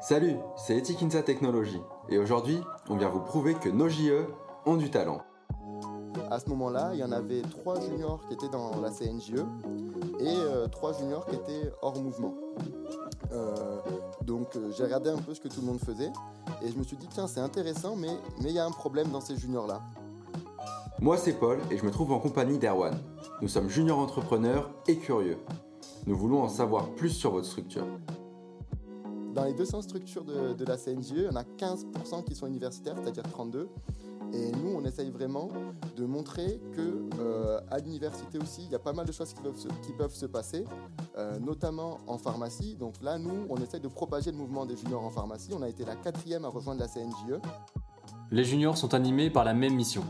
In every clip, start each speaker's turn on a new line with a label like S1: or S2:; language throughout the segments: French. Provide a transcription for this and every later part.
S1: Salut, c'est Etikinsa Technologies et aujourd'hui, on vient vous prouver que nos JE ont du talent.
S2: À ce moment-là, il y en avait trois juniors qui étaient dans la CNJE et euh, trois juniors qui étaient hors mouvement. Euh, donc euh, j'ai regardé un peu ce que tout le monde faisait et je me suis dit tiens c'est intéressant mais mais il y a un problème dans ces juniors là.
S1: Moi c'est Paul et je me trouve en compagnie d'Erwan. Nous sommes juniors entrepreneurs et curieux. Nous voulons en savoir plus sur votre structure.
S2: Dans les 200 structures de, la CNJE, il y en a 15% qui sont universitaires, c'est-à-dire 32. Et nous, on essaye vraiment de montrer que euh, à l'université aussi, il y a pas mal de choses qui peuvent se, passer, euh, notamment en pharmacie. Donc là, nous, on essaye de propager le mouvement des juniors en pharmacie. On a été la quatrième à rejoindre la CNJE.
S3: Les juniors sont animés par la même mission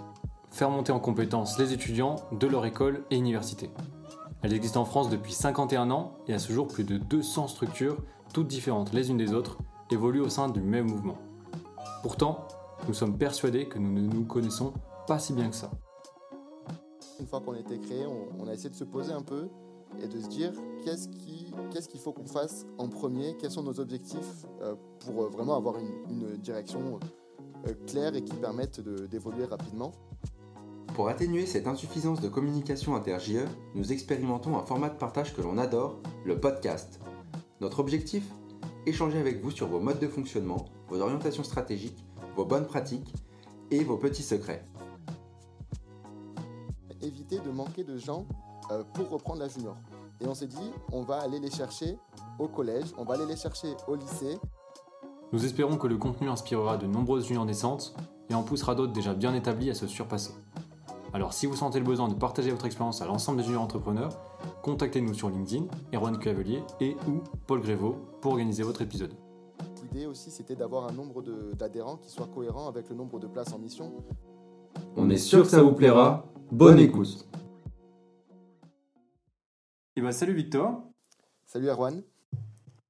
S3: faire monter en compétence les étudiants de leur école et université. Elles existent en France depuis 51 ans et à ce jour, plus de 200 structures, toutes différentes les unes des autres, évoluent au sein du même mouvement. Pourtant, nous sommes persuadés que nous ne nous connaissons pas si bien que ça.
S2: Une fois qu'on a été créé, on, on, a essayé de se poser un peu et de se dire qu'est-ce qu'il qu'est-ce qu'il faut qu'on fasse en premier, quels sont nos objectifs euh, pour euh, vraiment avoir une, une direction euh, claire et qui permette d'évoluer rapidement.
S1: Pour atténuer cette insuffisance de communication inter-JE, nous expérimentons un format de partage que l'on adore, le podcast. Notre objectif Échanger avec vous sur vos modes de fonctionnement, vos orientations stratégiques, vos bonnes pratiques et vos petits secrets.
S2: Éviter de manquer de gens euh, pour reprendre la junior. Et on s'est dit, on va aller les chercher au collège, on va aller les chercher au lycée.
S3: Nous espérons que le contenu inspirera de nombreuses juniors naissantes et en poussera d'autres déjà bien établis à se surpasser. Alors si vous sentez le besoin de partager votre expérience à l'ensemble des juniors entrepreneurs, contactez-nous sur LinkedIn, Erwan Cavelier et ou Paul Grévaux pour organiser votre épisode.
S2: L'idée aussi c'était d'avoir un nombre d'adhérents qui soit cohérent avec le nombre de places en mission.
S1: On est sûr que ça vous plaira. Bonne écoute.
S3: Et bah salut Victor.
S2: Salut Erwan.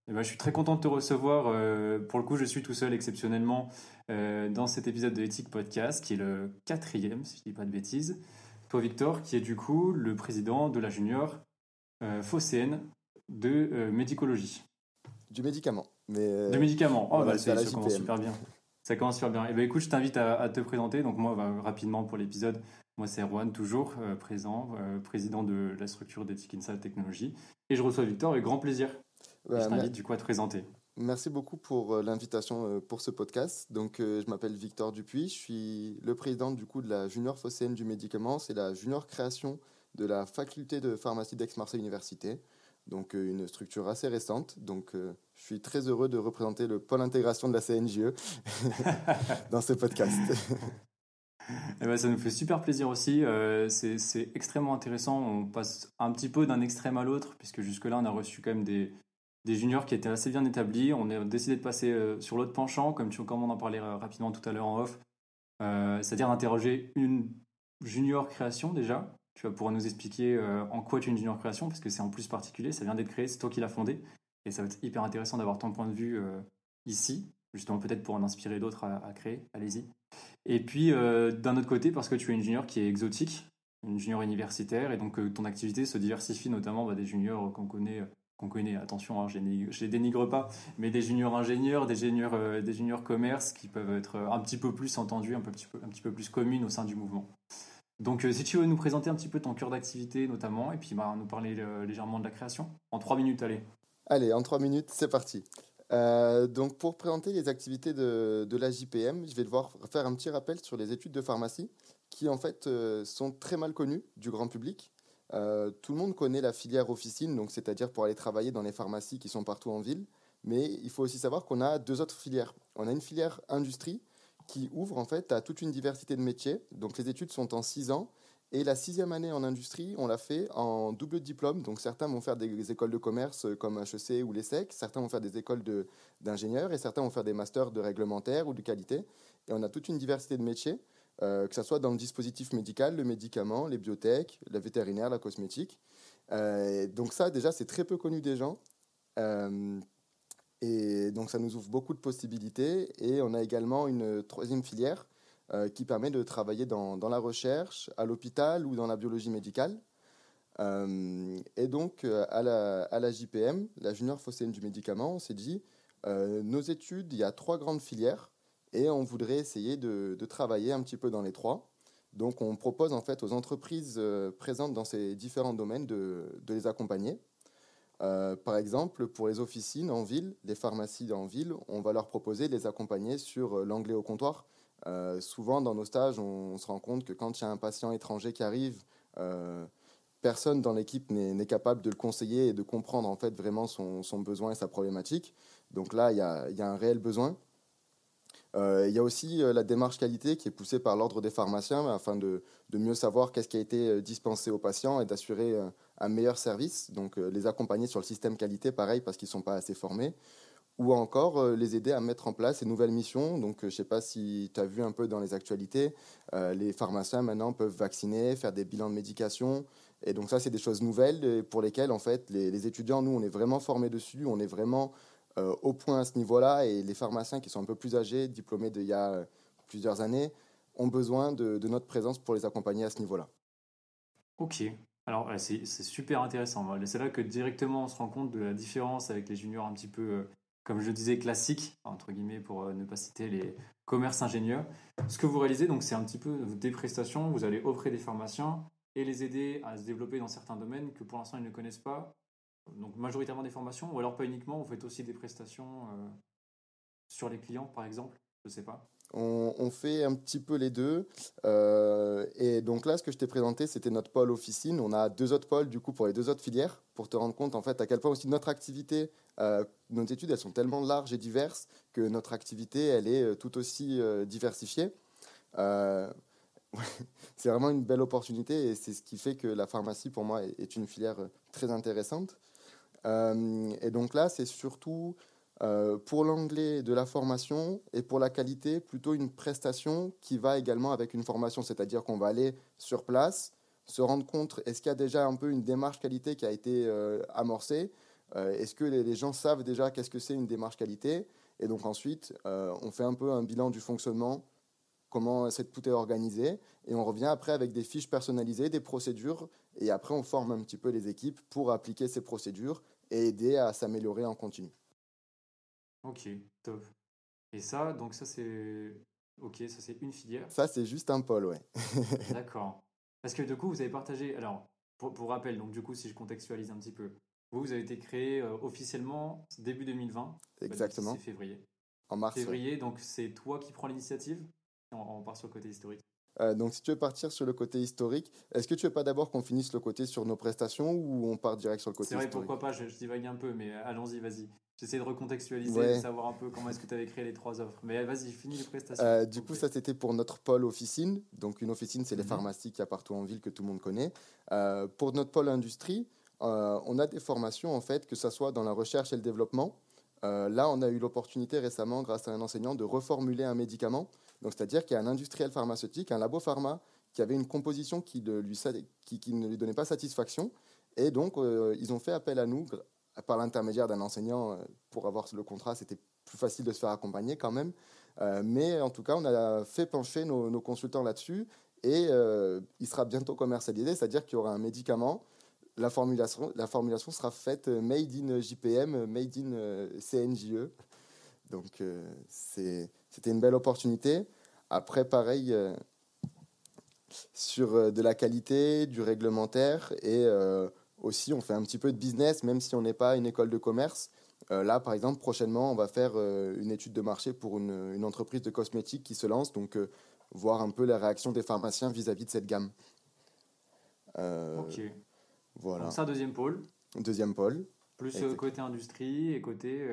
S3: Et bah, je suis très content de te recevoir. Euh, pour le coup, je suis tout seul exceptionnellement euh, dans cet épisode de Éthique Podcast, qui est le quatrième, si je ne dis pas de bêtises. Toi, Victor, qui est du coup le président de la junior euh, Phocéenne de euh, médicologie.
S2: Du médicament. Mais
S3: du médicament. Oh, bah, ça commence super bien. Ça commence super bien. Et ben écoute, je t'invite à, à, te présenter. Donc moi, bah, rapidement pour l'épisode, moi c'est Erwan, toujours présent, président de la structure d'éthique Insa Technologie. Et je reçois Victor avec grand plaisir. Bah, je t'invite du coup à te présenter.
S2: Merci beaucoup pour euh, l'invitation euh, pour ce podcast. Donc, euh, je m'appelle Victor Dupuis. Je suis le président du coup de la Junior Phocéenne du médicament. C'est la junior création de la faculté de pharmacie d'Aix-Marseille Université. Donc, une structure assez récente. Donc, je suis très heureux de représenter le pôle intégration de la CNJE dans ce podcast.
S3: Eh ben, ça nous fait super plaisir aussi. c'est extrêmement intéressant. On passe un petit peu d'un extrême à l'autre, puisque jusque-là, on a reçu quand même des, des juniors qui étaient assez bien établis. On a décidé de passer euh, sur l'autre penchant, comme, tu, comme on en parlait euh, rapidement tout à l'heure en off, euh, c'est-à-dire d'interroger une junior création déjà. Tu vas pouvoir nous expliquer en quoi tu es une junior création, parce que c'est en plus particulier, ça vient d'être créé, c'est toi qui l'as fondé. Et ça va être hyper intéressant d'avoir ton point de vue ici, justement peut-être pour en inspirer d'autres à, à, créer. Allez-y. Et puis d'un autre côté, parce que tu es une junior qui est exotique, une junior universitaire, et donc ton activité se diversifie notamment bah, des juniors qu'on connaît qu'on connaît, attention, hein, je les dénigre pas, mais des juniors ingénieurs, des juniors, euh, des juniors commerce qui peuvent être un petit peu plus entendus, un, peu, un petit peu plus communes au sein du mouvement. Donc euh, si tu veux nous présenter un petit peu ton cœur d'activité notamment, et puis bah, nous parler euh, légèrement de la création, en trois minutes, allez.
S2: Allez, en trois minutes, c'est parti. donc pour présenter les activités de, de la JPM, je vais devoir faire un petit rappel sur les études de pharmacie, qui en fait sont très mal connues du grand public. Euh, tout le monde connaît la filière officine, donc c'est-à-dire pour aller travailler dans les pharmacies qui sont partout en ville. Mais il faut aussi savoir qu'on a deux autres filières. On a une filière industrie qui ouvre en fait à toute une diversité de métiers. Donc les études sont en six ans. Et la sixième année en industrie, on l'a fait en double diplôme. Donc certains vont faire des écoles de commerce comme HEC ou l'ESSEC, certains vont faire des écoles d'ingénieurs et certains vont faire des masters de réglementaire ou de qualité. Et on a toute une diversité de métiers. Euh, que ce soit dans le dispositif médical, le médicament, les biotech, la vétérinaire, la cosmétique. Euh, donc ça, déjà, c'est très peu connu des gens. Euh, et donc ça nous ouvre beaucoup de possibilités. Et on a également une troisième filière qui permet de travailler dans, dans la recherche, à l'hôpital ou dans la biologie médicale. et donc, à la, à la, JPM, la Junior Phocéenne du médicament, on s'est dit, nos études, il y a trois grandes filières et on voudrait essayer de, travailler un petit peu dans les trois. Donc on propose en fait aux entreprises présentes dans ces différents domaines de, les accompagner. par exemple, pour les officines en ville, les pharmacies en ville, on va leur proposer de les accompagner sur l'anglais au comptoir. souvent, dans nos stages, on, se rend compte que quand il y a un patient étranger qui arrive, personne dans l'équipe n'est capable de le conseiller et de comprendre en fait vraiment son, besoin et sa problématique. Donc là, il y a, un réel besoin. Euh, il y a aussi euh, la démarche qualité qui est poussée par l'ordre des pharmaciens afin de, mieux savoir qu'est-ce qui a été euh, dispensé aux patients et d'assurer un meilleur service. Donc les accompagner sur le système qualité, pareil, parce qu'ils ne sont pas assez formés. Ou encore les aider à mettre en place ces nouvelles missions. Donc je ne sais pas si tu as vu un peu dans les actualités, les pharmaciens maintenant peuvent vacciner, faire des bilans de médication, et donc ça, c'est des choses nouvelles pour lesquelles, en fait, les, étudiants, nous, on est vraiment formés dessus, on est vraiment au point à ce niveau-là, et les pharmaciens qui sont un peu plus âgés, diplômés d'il y a euh, plusieurs années, ont besoin de, notre présence pour les accompagner à ce niveau-là.
S3: Ok, alors c'est super intéressant. C'est là que directement on se rend compte de la différence avec les juniors un petit peu, euh, comme je disais, classiques, entre guillemets, pour ne pas citer les commerces ingénieurs. Ce que vous réalisez, donc, c'est un petit peu des prestations. Vous allez offrir des formations et les aider à se développer dans certains domaines que pour l'instant ils ne connaissent pas. Donc majoritairement des formations, ou alors pas uniquement, vous faites aussi des prestations euh, sur les clients par exemple, je ne sais pas.
S2: On, fait un petit peu les deux. Euh, et donc là, ce que je t'ai présenté, c'était notre pôle officine. On a deux autres pôles, du coup, pour les deux autres filières, pour te rendre compte, en fait, à quel point aussi notre activité, euh, nos études, elles sont tellement larges et diverses que notre activité, elle est tout aussi diversifiée c'est vraiment une belle opportunité et c'est ce qui fait que la pharmacie, pour moi, est une filière très intéressante. Euh, et donc là, c'est surtout euh, pour l'anglais de la formation et pour la qualité, plutôt une prestation qui va également avec une formation, c'est-à-dire qu'on va aller sur place, se rendre compte, est-ce qu'il y a déjà un peu une démarche qualité qui a été amorcée? Est-ce que les, gens savent déjà qu'est-ce que c'est une démarche qualité? Et donc ensuite, on fait un peu un bilan du fonctionnement comment tout est organisé. Et on revient après avec des fiches personnalisées, des procédures. Et après, on forme un petit peu les équipes pour appliquer ces procédures et aider à s'améliorer en continu.
S3: Ok, top. Et ça, donc ça c'est... Ok, ça c'est une filière.
S2: Ça c'est juste un pôle, ouais.
S3: D'accord. Parce que du coup, vous avez partagé... Alors, pour, pour, rappel, donc du coup, si je contextualise un petit peu, vous, vous avez été créé euh, officiellement début 2020.
S2: Exactement.
S3: C'est février.
S2: En mars.
S3: Février, donc c'est toi qui prends l'initiative? On, part sur le côté historique.
S2: Euh, donc, si tu veux partir sur le côté historique, est-ce que tu veux pas d'abord qu'on finisse le côté sur nos prestations ou on part direct sur le côté historique
S3: C'est vrai, pourquoi pas, je, divague un peu, mais allons-y, vas-y. J'essaie de recontextualiser, de savoir un peu comment est-ce que tu avais créé les trois offres. Mais vas-y, finis les prestations.
S2: Euh, du coup, ça, c'était pour notre pôle officine. Donc, une officine, c'est les mhm. pharmacies qu'il y a partout en ville que tout le monde connaît. Euh, pour notre pôle industrie, on a des formations, en fait, que ce soit dans la recherche et le développement. là, on a eu l'opportunité récemment, grâce à un enseignant, de reformuler un médicament donc, c'est-à-dire qu'il y a un industriel pharmaceutique, un labo pharma, qui avait une composition qui, ne lui donnait pas satisfaction. Et donc, euh, ils ont fait appel à nous par l'intermédiaire d'un enseignant. Euh, pour avoir le contrat, c'était plus facile de se faire accompagner quand même. Euh, mais en tout cas, on a fait pencher nos, consultants là-dessus. Et il sera bientôt commercialisé, c'est-à-dire qu'il y aura un médicament. La formulation sera faite made in JPM, made in CNJE. Donc, c'est c'était une belle opportunité. Après, pareil, euh, sur euh, de la qualité, du réglementaire et euh, aussi on fait un petit peu de business, même si on n'est pas une école de commerce. là, par exemple, prochainement, on va faire une étude de marché pour une, entreprise de cosmétiques qui se lance, donc voir un peu la réaction des pharmaciens vis-à-vis de cette gamme.
S3: ok. Voilà. Donc ça, deuxième pôle.
S2: Deuxième pôle.
S3: Plus côté industrie et côté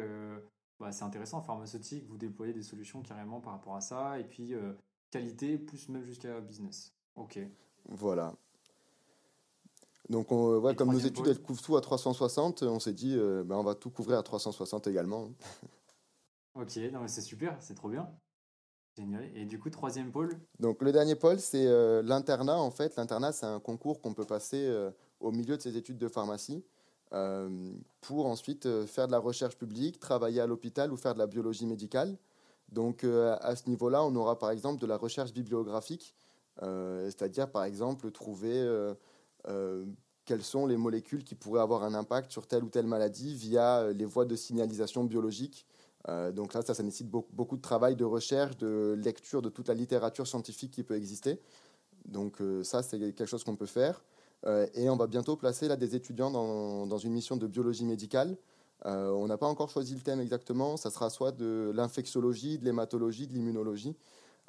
S3: bah, c'est intéressant, pharmaceutique, vous déployez des solutions carrément par rapport à ça, et puis euh, qualité, plus même jusqu'à business. Ok.
S2: Voilà. Donc, on, ouais, comme nos études elles couvrent tout à 360, on s'est dit, euh, ben, on va tout couvrir à 360 également.
S3: ok, c'est super, c'est trop bien. Génial. Et du coup, troisième pôle?
S2: Donc, le dernier pôle, c'est euh, l'internat. En fait, l'internat, c'est un concours qu'on peut passer au milieu de ses études de pharmacie. Euh, pour ensuite euh, faire de la recherche publique, travailler à l'hôpital ou faire de la biologie médicale. Donc euh, à ce niveau-là, on aura par exemple de la recherche bibliographique, c'est-à-dire par exemple trouver quelles sont les molécules qui pourraient avoir un impact sur telle ou telle maladie via les voies de signalisation biologique. donc là, ça, ça nécessite beaucoup, de travail, de recherche, de lecture de toute la littérature scientifique qui peut exister. Donc ça, c'est quelque chose qu'on peut faire. Et on va bientôt placer là, des étudiants dans, une mission de biologie médicale. on n'a pas encore choisi le thème exactement. Ça sera soit de l'infectiologie, de l'hématologie, de l'immunologie.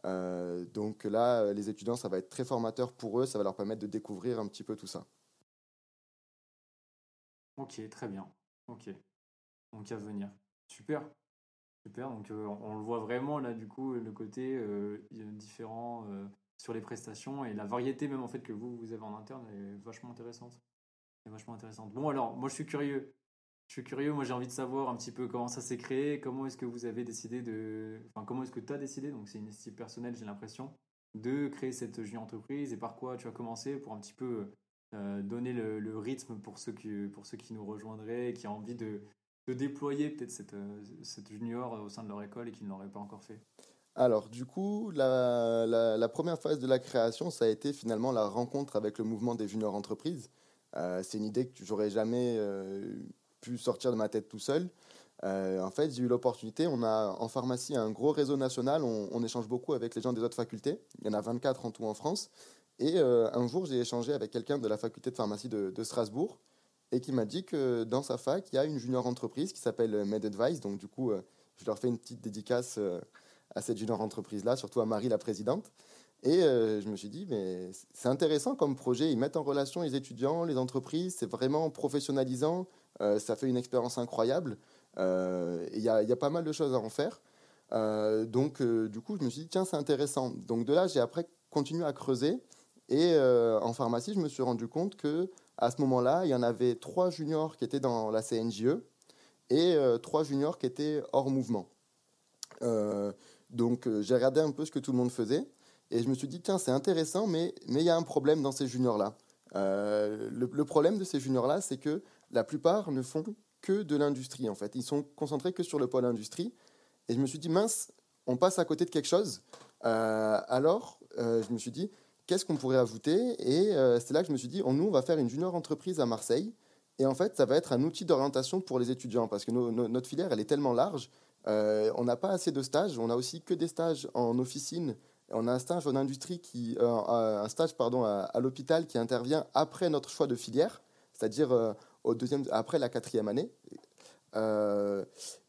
S2: Euh, donc là, les étudiants, ça va être très formateur pour eux, ça va leur permettre de découvrir un petit peu tout ça.
S3: Ok, très bien. Ok. Donc à venir. Super. Super. Donc euh, on le voit vraiment là, du coup, le côté euh, différent sur les prestations et la variété même en fait que vous, vous avez en interne est vachement intéressante. Est vachement intéressante. Bon alors, moi je suis curieux. Je suis curieux, moi j'ai envie de savoir un petit peu comment ça s'est créé, comment est-ce que vous avez décidé de... Enfin, comment est-ce que tu as décidé, donc c'est une initiative personnelle j'ai l'impression, de créer cette jeune entreprise et par quoi tu as commencé pour un petit peu euh, donner le, rythme pour ceux, qui, pour ceux qui nous rejoindraient, qui ont envie de, de déployer peut-être cette, euh, cette junior au sein de leur école et qui ne l'auraient pas encore fait?
S2: Alors, du coup, la, première phase de la création, ça a été finalement la rencontre avec le mouvement des juniors entreprises. Euh, c'est une idée que j'aurais jamais pu sortir de ma tête tout seul. Euh, en fait, j'ai eu l'opportunité. On a en pharmacie un gros réseau national. On, échange beaucoup avec les gens des autres facultés. Il y en a 24 en tout en France. Et euh, un jour, j'ai échangé avec quelqu'un de la faculté de pharmacie de, Strasbourg et qui m'a dit que dans sa fac, il y a une junior entreprise qui s'appelle MedAdvice. Donc, du coup, euh, je leur fais une petite dédicace à cette junior entreprise-là, surtout à Marie, la présidente. Et je me suis dit, mais c'est intéressant comme projet. Ils mettent en relation les étudiants, les entreprises. C'est vraiment professionnalisant. Euh, ça fait une expérience incroyable. Euh, il y, a pas mal de choses à en faire. Euh, donc, du coup, je me suis dit, tiens, c'est intéressant. Donc, de là, j'ai après continué à creuser. Et en pharmacie, je me suis rendu compte que à ce moment-là, il y en avait trois juniors qui étaient dans la CNJE et trois juniors qui étaient hors mouvement. Donc, j'ai regardé un peu ce que tout le monde faisait. Et je me suis dit, tiens, c'est intéressant, mais il y a un problème dans ces juniors-là. le, le, problème de ces juniors-là, c'est que la plupart ne font que de l'industrie, en fait. Ils sont concentrés que sur le pôle industrie. Et je me suis dit, mince, on passe à côté de quelque chose. Euh, alors, euh, je me suis dit, qu'est-ce qu'on pourrait ajouter? Et euh, c'est là que je me suis dit, on, nous, on va faire une junior entreprise à Marseille. Et en fait, ça va être un outil d'orientation pour les étudiants, parce que notre filière, elle est tellement large. On n'a pas assez de stages. On a aussi que des stages en officine. On a un stage en industrie, qui, un stage pardon, à, l'hôpital qui intervient après notre choix de filière. C'est-à-dire, deuxième, après la quatrième année. Euh,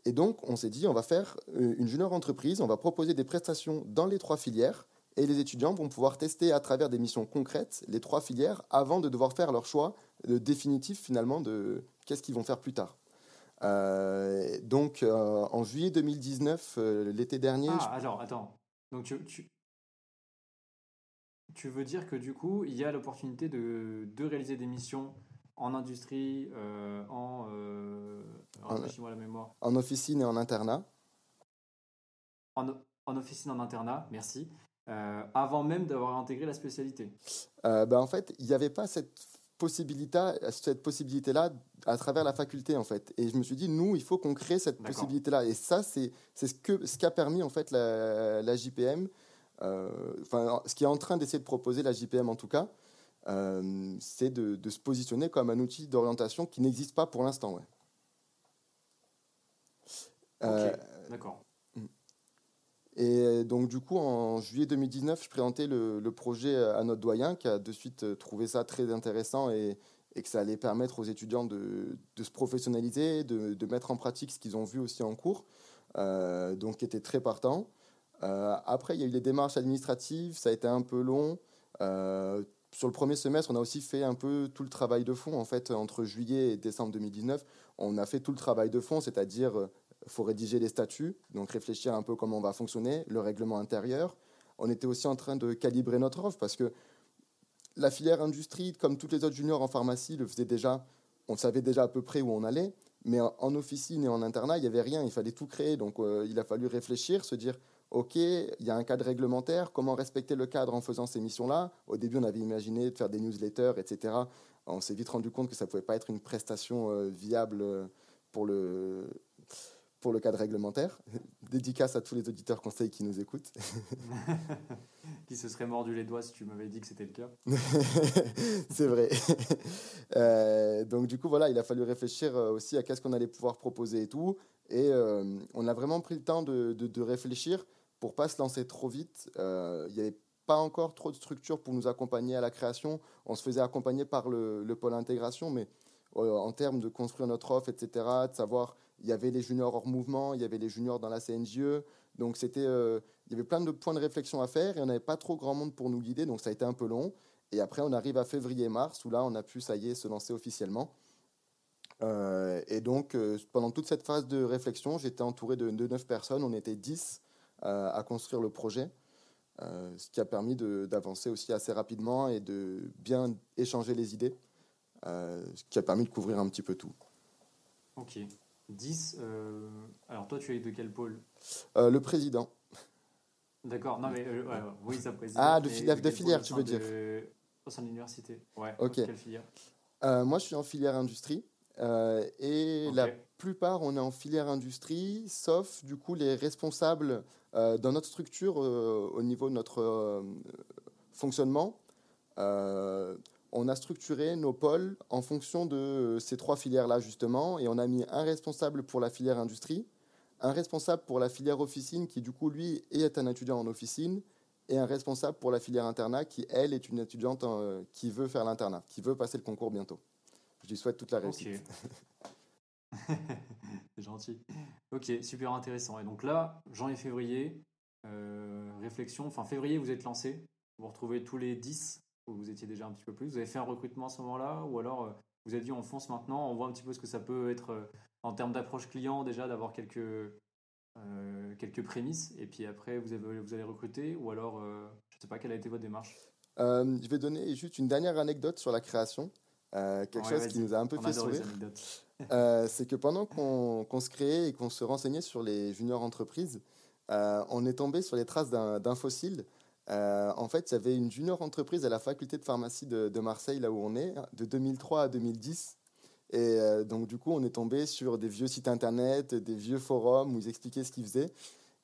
S2: et donc, on s'est dit, on va faire euh, une junior entreprise, on va proposer des prestations dans les trois filières, et les étudiants vont pouvoir tester à travers des missions concrètes les trois filières avant de devoir faire leur choix définitif finalement de qu'est-ce qu'ils vont faire plus tard. Euh, donc, en juillet 2019, l'été dernier.
S3: Ah, alors, attends. Donc, tu, tu, tu, veux dire que du coup, il y a l'opportunité de, de réaliser des missions en industrie, euh, en. Euh,
S2: la mémoire. En officine et en internat.
S3: En, en officine, en internat, merci. Euh, avant même d'avoir intégré la spécialité
S2: ben, En fait, il n'y avait pas cette possibilité, cette possibilité-là à travers la faculté, en fait. Et je me suis dit, nous, il faut qu'on crée cette possibilité-là. Et ça, c'est ce qu'a ce qu'a permis, en fait, la, la JPM, enfin, ce qui est en train d'essayer de proposer la JPM, en tout cas, euh, c'est de, se positionner comme un outil d'orientation qui n'existe pas pour l'instant. Ouais.
S3: Euh, d'accord.
S2: Et donc, du coup, en juillet 2019, je présentais le, projet à notre doyen qui a de suite trouvé ça très intéressant et, que ça allait permettre aux étudiants de, se professionnaliser, de, mettre en pratique ce qu'ils ont vu aussi en cours. Euh, donc, qui était très partant. après, il y a eu les démarches administratives, ça a été un peu long sur le premier semestre, on a aussi fait un peu tout le travail de fond. En fait, entre juillet et décembre 2019, on a fait tout le travail de fond, c'est-à-dire il faut rédiger les statuts, donc réfléchir un peu comment on va fonctionner, le règlement intérieur. On était aussi en train de calibrer notre offre parce que la filière industrie, comme toutes les autres juniors en pharmacie, le faisait déjà. On savait déjà à peu près où on allait, mais en officine et en internat, il n'y avait rien. Il fallait tout créer. Donc, euh, il a fallu réfléchir, se dire OK, il y a un cadre réglementaire, comment respecter le cadre en faisant ces missions-là? Au début, on avait imaginé de faire des newsletters, etc. On s'est vite rendu compte que ça ne pouvait pas être une prestation euh, viable euh, pour le, pour le cadre réglementaire. Dédicace à tous les auditeurs conseils qui nous écoutent.
S3: qui se seraient mordus les doigts si tu m'avais dit que c'était le cas.
S2: C'est vrai. Euh, donc du coup, voilà, il a fallu réfléchir aussi à qu'est-ce qu'on allait pouvoir proposer et tout. Et on a vraiment pris le temps de, de, réfléchir pour pas se lancer trop vite. Il n'y avait pas encore trop de structure pour nous accompagner à la création. On se faisait accompagner par le, le pôle intégration, mais en termes de construire notre offre, etc., de savoir, il y avait les juniors hors mouvement, il y avait les juniors dans la CNJE, donc c'était, il y avait plein de points de réflexion à faire et on n'avait pas trop grand monde pour nous guider, donc ça a été un peu long. Et après, on arrive à février-mars, où là, on a pu, ça y est, se lancer officiellement. Euh, et donc, euh, pendant toute cette phase de réflexion, j'étais entouré de, 9 personnes. On était 10 euh, à construire le projet, ce qui a permis d'avancer aussi assez rapidement et de bien échanger les idées, ce qui a permis de couvrir un petit peu tout.
S3: Ok. 10. alors, toi, tu es de quel pôle?
S2: Le président.
S3: D'accord, non mais oui, ça président.
S2: Ah, de, de filière, tu veux dire?
S3: Au sein de l'université. Ouais.
S2: Ok.
S3: Quelle filière?
S2: Moi, je suis en filière industrie. Euh, et la plupart, on est en filière industrie, sauf du coup les responsables euh, dans notre structure euh, au niveau de notre fonctionnement. On a structuré nos pôles en fonction de ces trois filières-là, justement, et on a mis un responsable pour la filière industrie, un responsable pour la filière officine, qui du coup, lui, est un étudiant en officine, et un responsable pour la filière internat, qui, elle, est une étudiante qui veut faire l'internat, qui veut passer le concours bientôt. Je lui souhaite toute la réussite.
S3: C'est gentil. Ok, super intéressant. Et donc là, janvier-février, euh, réflexion. Enfin, février, vous êtes lancé. Vous retrouvez tous les 10, où vous étiez déjà un petit peu plus. Vous avez fait un recrutement à ce moment-là Ou alors, euh, vous avez dit, on fonce maintenant, on voit un petit peu ce que ça peut être euh, en termes d'approche client, déjà, d'avoir quelques, quelques prémices. Et puis après, vous, avez, vous allez recruter Ou alors, je ne sais pas, quelle a été votre démarche?
S2: Je vais donner juste une dernière anecdote sur la création. Euh, quelque chose qui nous a un peu fait sourire, euh, c'est que pendant qu'on se créait et qu'on se renseignait sur les juniors entreprises, euh, on est tombé sur les traces d'un fossile. En fait, il y avait une junior entreprise à la faculté de pharmacie de, Marseille, là où on est, de 2003 à 2010. Et donc, du coup, on est tombé sur des vieux sites internet, des vieux forums où ils expliquaient ce qu'ils faisaient.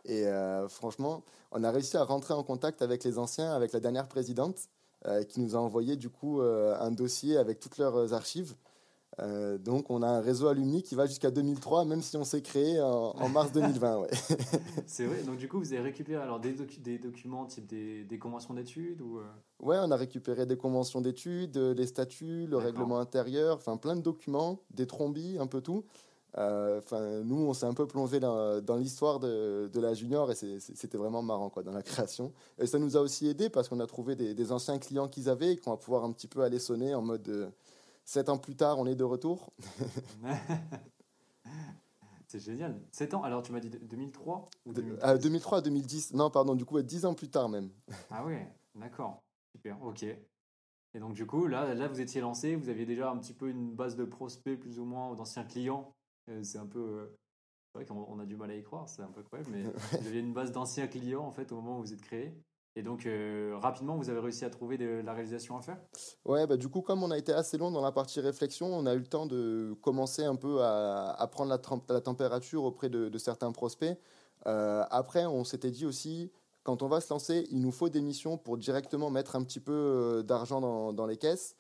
S2: Et franchement, on a réussi à rentrer en contact avec les anciens, avec la dernière présidente. Euh, qui nous a envoyé du coup euh, un dossier avec toutes leurs archives. Euh, donc on a un réseau alumni qui va jusqu'à 2003, même si on s'est créé en, mars 2020. Ouais.
S3: C'est vrai, donc du coup vous avez récupéré alors des, des documents type des, des conventions d'études ou
S2: Ouais, on a récupéré des conventions d'études, les statuts, le règlement intérieur, enfin plein de documents, des trombies, un peu tout. Euh, enfin, nous, on s'est un peu plongé dans, l'histoire de, la junior et c'était vraiment marrant quoi, dans la création. Et ça nous a aussi aidé parce qu'on a trouvé des, anciens clients qu'ils avaient et qu'on va pouvoir un petit peu aller sonner en mode euh, sept ans plus tard, on est de retour.
S3: C'est génial. 7 ans, alors tu m'as dit 2003 ou
S2: 2003 à 2010. Non, pardon, du coup, 10 ans plus tard même.
S3: Ah ouais, d'accord. Super, ok. Et donc, du coup, là, là, vous étiez lancé, vous aviez déjà un petit peu une base de prospects, plus ou moins, d'anciens clients euh, c'est un peu. Euh, c'est vrai qu'on a du mal à y croire, c'est un peu incroyable, mais vous aviez une base d'anciens clients en fait au moment où vous êtes créé. Et donc, euh, rapidement, vous avez réussi à trouver de, la réalisation à faire?
S2: Ouais, bah, du coup, comme on a été assez long dans la partie réflexion, on a eu le temps de commencer un peu à, prendre la, température auprès de, certains prospects. après, on s'était dit aussi, quand on va se lancer, il nous faut des missions pour directement mettre un petit peu d'argent dans, les caisses.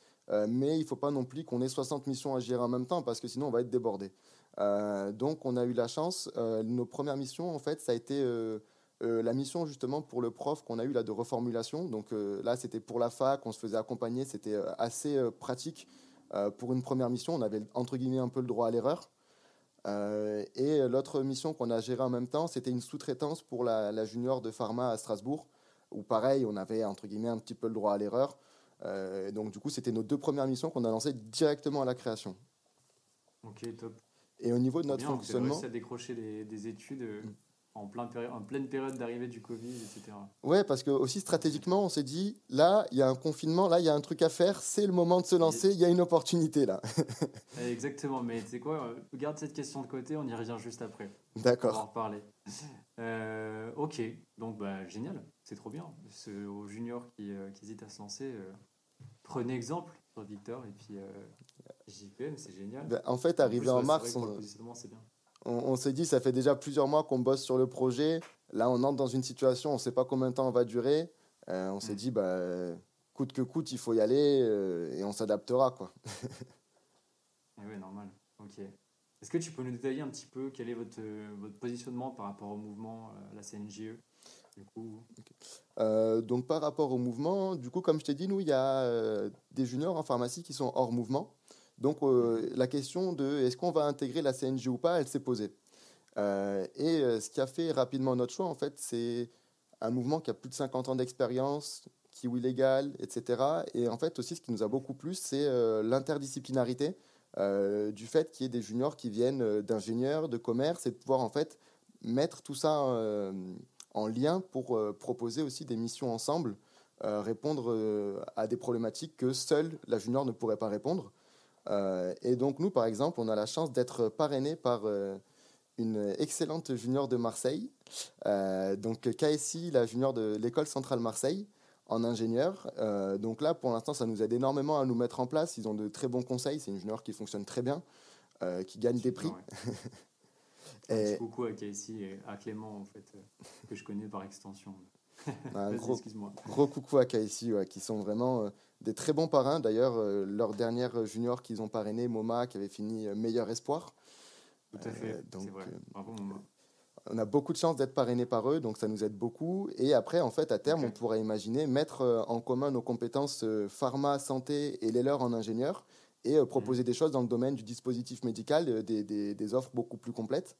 S2: mais il ne faut pas non plus qu'on ait 60 missions à gérer en même temps, parce que sinon, on va être débordé. Euh, donc on a eu la chance. Euh, nos premières missions, en fait, ça a été euh, la mission justement pour le prof qu'on a eu là de reformulation. Donc là, c'était pour la fac, on se faisait accompagner, c'était assez pratique. pour une première mission, on avait entre guillemets un peu le droit à l'erreur. et l'autre mission qu'on a gérée en même temps, c'était une sous-traitance pour la, junior de pharma à Strasbourg, où pareil, on avait entre guillemets un petit peu le droit à l'erreur. donc du coup, c'était nos deux premières missions qu'on a lancées directement à la création.
S3: Ok, top.
S2: Et au niveau de notre fonctionnement.
S3: Vous à décrocher des, études euh, mm. En, plein en, pleine période d'arrivée du Covid, etc.
S2: Ouais, parce que aussi stratégiquement, on s'est dit là, il y a un confinement, là, il y a un truc à faire, c'est le moment de se lancer, il y a une opportunité là.
S3: Exactement, mais tu sais quoi, euh, garde cette question de côté, on y revient juste après.
S2: D'accord.
S3: On va en reparler. Euh, ok, donc bah, génial, c'est trop bien. aux juniors qui, qui, hésitent à se lancer, prenez exemple sur Victor et puis JPM, c'est génial.
S2: Ben, en fait, arrivé en, mars, on, s'est dit, ça fait déjà plusieurs mois qu'on bosse sur le projet. Là, on entre dans une situation, on ne sait pas combien de temps on va durer. Euh, on s'est mm. dit, bah, coûte que coûte, il faut y aller euh, et on s'adaptera. quoi.
S3: Eh oui, normal. Ok. Est-ce que tu peux nous détailler un petit peu quel est votre, votre positionnement par rapport au mouvement, à la CNGE du coup...
S2: donc par rapport au mouvement, du coup, comme je t'ai dit, nous, il y a des juniors en pharmacie qui sont hors mouvement. Donc la question de est-ce qu'on va intégrer la CNG ou pas, elle s'est posée. et ce qui a fait rapidement notre choix, en fait, c'est un mouvement qui a plus de 50 ans d'expérience, qui est illégal, etc. Et en fait, aussi, ce qui nous a beaucoup plu, c'est euh, l'interdisciplinarité euh, du fait qu'il y ait des juniors qui viennent euh, d'ingénieurs, de commerce, et de pouvoir en fait mettre tout ça en lien pour proposer aussi des missions ensemble, répondre à des problématiques que seule la junior ne pourrait pas répondre. Et donc nous, par exemple, on a la chance d'être parrainé par une excellente junior de Marseille, euh, donc KSI, la junior de l'école centrale Marseille, en ingénieur. Euh, donc là, pour l'instant, ça nous aide énormément à nous mettre en place. Ils ont de très bons conseils. C'est une junior qui fonctionne très bien, euh, qui gagne des prix.
S3: et... Coucou à KSI et à Clément, en fait, que je connais par extension.
S2: Un gros, gros, coucou à KSI, qui sont vraiment des très bons parrains. D'ailleurs, leur dernière junior qu'ils ont parrainé, MoMA, qui avait fini meilleur espoir.
S3: Tout à fait. donc, vrai. Bravo, MoMA
S2: on a beaucoup de chance d'être parrainé par eux, donc ça nous aide beaucoup. Et après, en fait, à terme, on pourrait imaginer mettre euh, en commun nos compétences euh, pharma, santé et les leurs en ingénieur et euh, proposer mhm. des choses dans le domaine du dispositif médical, des, offres beaucoup plus complètes.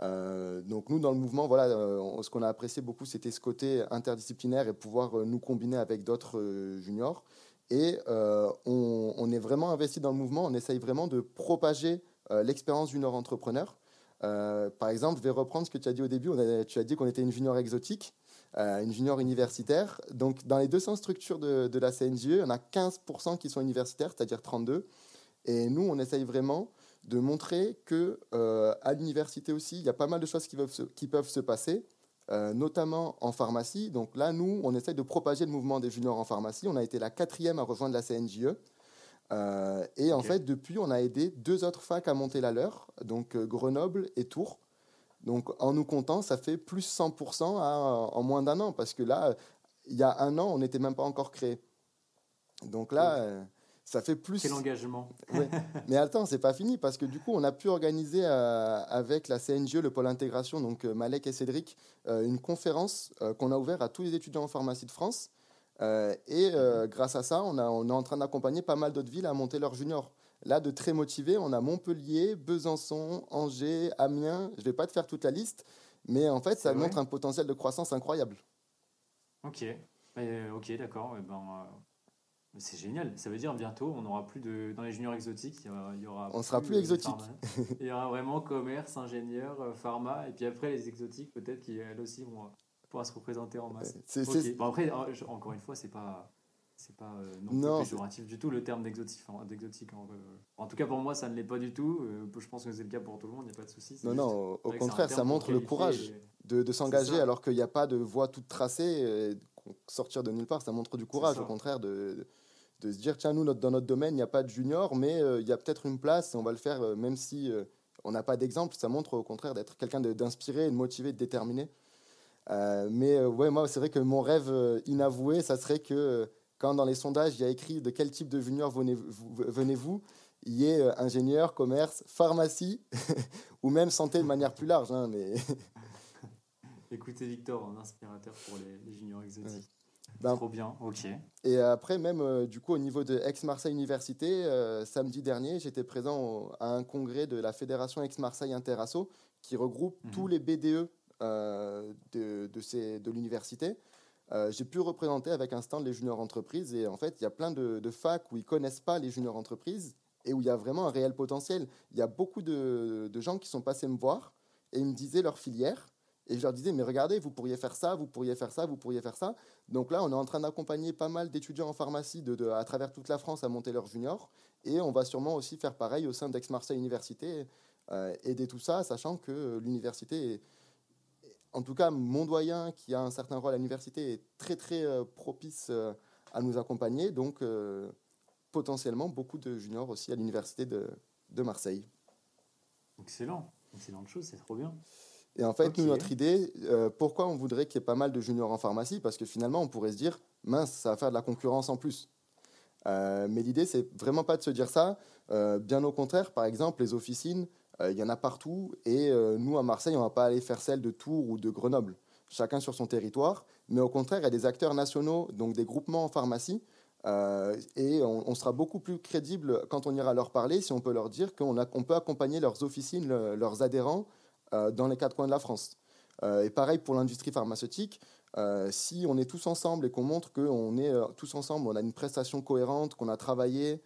S2: Donc nous, dans le mouvement, voilà, ce qu'on a apprécié beaucoup, c'était ce côté interdisciplinaire et pouvoir nous combiner avec d'autres juniors. Et on, on, est vraiment investi dans le mouvement, on essaye vraiment de propager l'expérience junior entrepreneur. Euh, par exemple, je vais reprendre ce que tu as dit au début. tu as dit qu'on était une junior exotique, euh, une junior universitaire. Donc, dans les 200 structures de, de la CNGE, on a 15% qui sont universitaires, c'est-à-dire 32. Et nous, on essaye vraiment de montrer que euh, à l'université aussi, il y a pas mal de choses qui peuvent se, qui peuvent se passer, notamment en pharmacie. Donc là, nous, on essaye de propager le mouvement des juniors en pharmacie. On a été la quatrième à rejoindre la CNJE. Euh, et en fait, depuis, on a aidé deux autres facs à monter la leur, donc euh, Grenoble et Tours. Donc, en nous comptant, ça fait plus 100% en moins d'un an, parce que là, il y a un an, on n'était même pas encore créé. Donc là, euh, ça fait plus.
S3: Quel engagement
S2: Mais attends, c'est pas fini, parce que du coup, on a pu organiser avec la CNGE, le pôle intégration, donc Malek et Cédric, une conférence qu'on a ouverte à tous les étudiants en pharmacie de France euh, et euh, mhm. grâce à ça, on, on est en train d'accompagner pas mal d'autres villes à monter leurs juniors. Là, de très motivés, on a Montpellier, Besançon, Angers, Amiens. Je ne vais pas te faire toute la liste, mais en fait, ça montre un potentiel de croissance incroyable.
S3: Ok, euh, ok, d'accord. ben, c'est génial. Ça veut dire bientôt, on n'aura plus de dans les juniors exotiques, il y aura.
S2: on sera plus exotique.
S3: il y aura vraiment commerce, ingénieur, pharma, et puis après les exotiques, peut-être qu'elles aussi vont pourra se représenter en masse. après, encore une fois, c'est pas c'est pas euh, non, péjoratif du tout le terme d'exotique. en, euh, en, tout cas, pour moi, ça ne l'est pas du tout. Euh, je pense que c'est le cas pour tout le monde, il n'y a pas de souci.
S2: Non, non, au contraire, ça montre le courage de, de s'engager alors qu'il n'y a pas de voie toute tracée. sortir de nulle part, ça montre du courage, au contraire, de, de, se dire tiens, nous, notre, dans notre domaine, il n'y a pas de junior, mais il y a peut-être une place et on va le faire, même si on n'a pas d'exemple. Ça montre au contraire d'être quelqu'un d'inspiré, de motivé, de déterminé. Euh, mais euh, ouais, moi, c'est vrai que mon rêve euh, inavoué, ça serait que quand dans les sondages, il y a écrit de quel type de junior venez-vous, il y ait ingénieur, commerce, pharmacie, ou même santé de manière plus large. Hein, mais...
S3: Écoutez Victor, un inspirateur pour les, juniors exotiques. Ben, Trop bien, ok.
S2: Et après, même du coup, au niveau de Aix-Marseille Université, samedi dernier, j'étais présent à un congrès de la Fédération Aix-Marseille Interasso qui regroupe mhm. tous les BDE euh, de, de, de l'université, euh, j'ai pu représenter avec un stand les juniors entreprises. Et en fait, il y a plein de, de facs où ils connaissent pas les juniors entreprises et où il y a vraiment un réel potentiel. Il y a beaucoup de, de, gens qui sont passés me voir et ils me disaient leur filière. Et je leur disais, mais regardez, vous pourriez faire ça, vous pourriez faire ça, vous pourriez faire ça. Donc là, on est en train d'accompagner pas mal d'étudiants en pharmacie de, à travers toute la France à monter leur junior. Et on va sûrement aussi faire pareil au sein d'Aix-Marseille Université, euh, aider tout ça, sachant que l'université est, en tout cas, mon doyen, qui a un certain rôle à l'université, est très très euh, propice euh, à nous accompagner. Donc, euh, potentiellement, beaucoup de juniors aussi à l'université de, de, Marseille.
S3: Excellent, excellente chose, c'est trop bien.
S2: Et en fait, nous, notre idée, pourquoi on voudrait qu'il y ait pas mal de juniors en pharmacie? Parce que finalement, on pourrait se dire, mince, ça va faire de la concurrence en plus. mais l'idée, c'est vraiment pas de se dire ça. bien au contraire, par exemple, les officines, il y en a partout. Et nous, à Marseille, on ne va pas aller faire celle de Tours ou de Grenoble, chacun sur son territoire. Mais au contraire, il y a des acteurs nationaux, donc des groupements en pharmacie, et on, sera beaucoup plus crédible quand on ira leur parler si on peut leur dire qu'on on peut accompagner leurs officines, leurs adhérents dans les quatre coins de la France. et pareil pour l'industrie pharmaceutique. Euh, si on est tous ensemble et qu'on montre qu'on est euh, tous ensemble, on a une prestation cohérente, qu'on a travaillé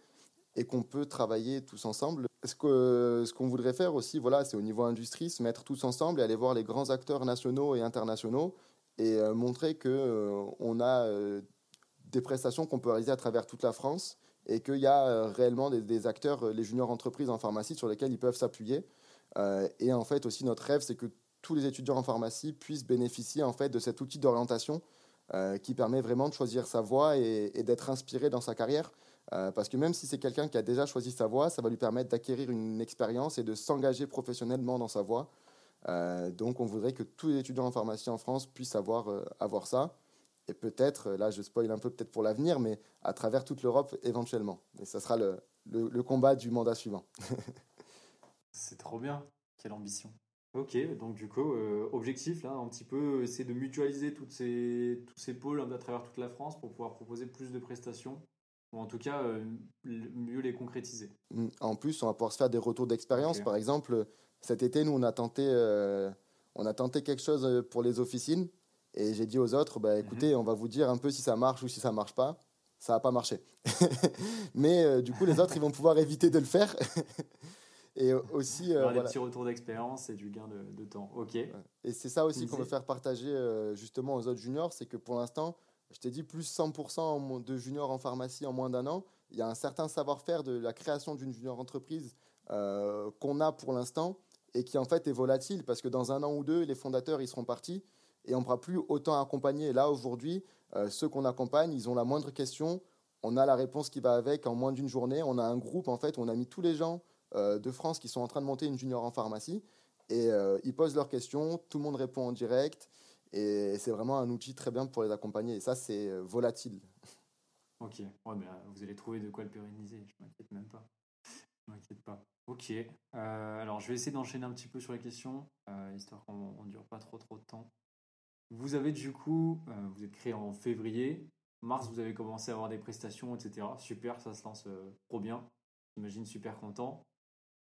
S2: et qu'on peut travailler tous ensemble. Ce qu'on ce voudrait faire aussi, voilà, c'est au niveau industrie, se mettre tous ensemble et aller voir les grands acteurs nationaux et internationaux et euh, montrer qu'on on a des prestations qu'on peut réaliser à travers toute la France et qu'il y a réellement des, des, acteurs, les juniors entreprises en pharmacie sur lesquels ils peuvent s'appuyer. Et en fait aussi notre rêve, c'est que tous les étudiants en pharmacie puissent bénéficier en fait de cet outil d'orientation euh, qui permet vraiment de choisir sa voie et, d'être inspiré dans sa carrière. Euh, parce que même si c'est quelqu'un qui a déjà choisi sa voie, ça va lui permettre d'acquérir une expérience et de s'engager professionnellement dans sa voie. Euh, donc on voudrait que tous les étudiants en pharmacie en France puissent avoir, avoir ça. Et peut-être, là je spoil un peu peut-être pour l'avenir, mais à travers toute l'Europe éventuellement. Et ça sera le, le combat du mandat suivant.
S3: c'est trop bien. Quelle ambition. Ok, donc du coup, euh, objectif là, un petit peu, c'est de mutualiser toutes ces, tous ces pôles à travers toute la France pour pouvoir proposer plus de prestations, ou en tout cas euh, mieux les concrétiser.
S2: Mmh. En plus, on va pouvoir se faire des retours d'expérience. Par exemple, cet été, nous, on a tenté, euh, on a tenté quelque chose pour les officines, et j'ai dit aux autres, bah, mhm. écoutez, on va vous dire un peu si ça marche ou si ça marche pas. Ça n'a pas marché. Mais du coup, les autres, ils vont pouvoir éviter de le faire.
S3: Et aussi. Euh, des petits retours d'expérience et du gain de, temps. Ok.
S2: Et c'est ça aussi qu'on veut faire partager euh, justement aux autres juniors c'est que pour l'instant, je t'ai dit plus 100% de juniors en pharmacie en moins d'un an. Il y a un certain savoir-faire de la création d'une junior entreprise euh, qu'on a pour l'instant et qui en fait est volatile parce que dans un an ou deux, les fondateurs ils seront partis et on ne pourra plus autant accompagner. là aujourd'hui, euh, ceux qu'on accompagne, ils ont la moindre question, on a la réponse qui va avec en moins d'une journée. On a un groupe en fait, on a mis tous les gens euh, de France qui sont en train de monter une junior en pharmacie. Et euh, ils posent leurs questions, tout le monde répond en direct. Et c'est vraiment un outil très bien pour les accompagner. Et ça, c'est euh, volatile.
S3: Ok, ouais, mais vous allez trouver de quoi le pérenniser. Je m'inquiète même pas. Je m'inquiète pas. Ok. alors, je vais essayer d'enchaîner un petit peu sur les questions, histoire qu'on ne dure pas trop trop de temps. Vous avez du coup, vous êtes créé en février. Mars, vous avez commencé à avoir des prestations, etc. Super, ça se lance trop bien. J'imagine super content.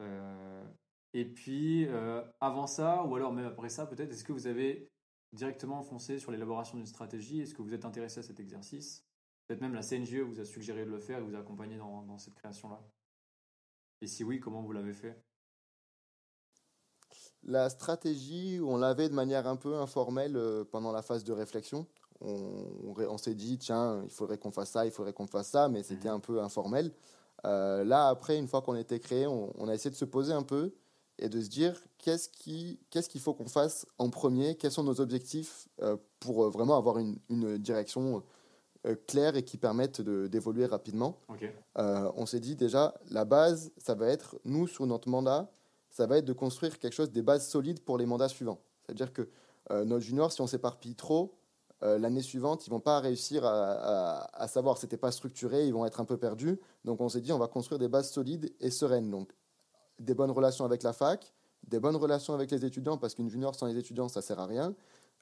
S3: Euh, et puis, euh, avant ça, ou alors même après ça, peut-être, est-ce que vous avez directement foncé sur l'élaboration d'une stratégie? Est-ce que vous êtes intéressé à cet exercice? Peut-être même la CNGE vous a suggéré de le faire et vous a accompagné dans, dans cette création-là Et si oui, comment vous l'avez fait?
S2: La stratégie, on l'avait de manière un peu informelle euh, pendant la phase de réflexion. On, on, s'est dit, tiens, il faudrait qu'on fasse ça, il faudrait qu'on fasse ça, mais c'était mmh. un peu informel. Euh, là, après, une fois qu'on était créé, on, a essayé de se poser un peu et de se dire qu'est-ce qu'il faut qu'on fasse en premier, quels sont nos objectifs euh, pour euh, vraiment avoir une, direction claire et qui permette d'évoluer rapidement. on s'est dit déjà, la base, ça va être, nous, sur notre mandat, ça va être de construire quelque chose, des bases solides pour les mandats suivants. C'est-à-dire que notre junior, si on s'éparpille trop, euh, l'année suivante, ils vont pas réussir à, à, à savoir, c'était pas structuré, ils vont être un peu perdus. Donc on s'est dit, on va construire des bases solides et sereines. Donc des bonnes relations avec la fac, des bonnes relations avec les étudiants, parce qu'une junior sans les étudiants, ça sert à rien.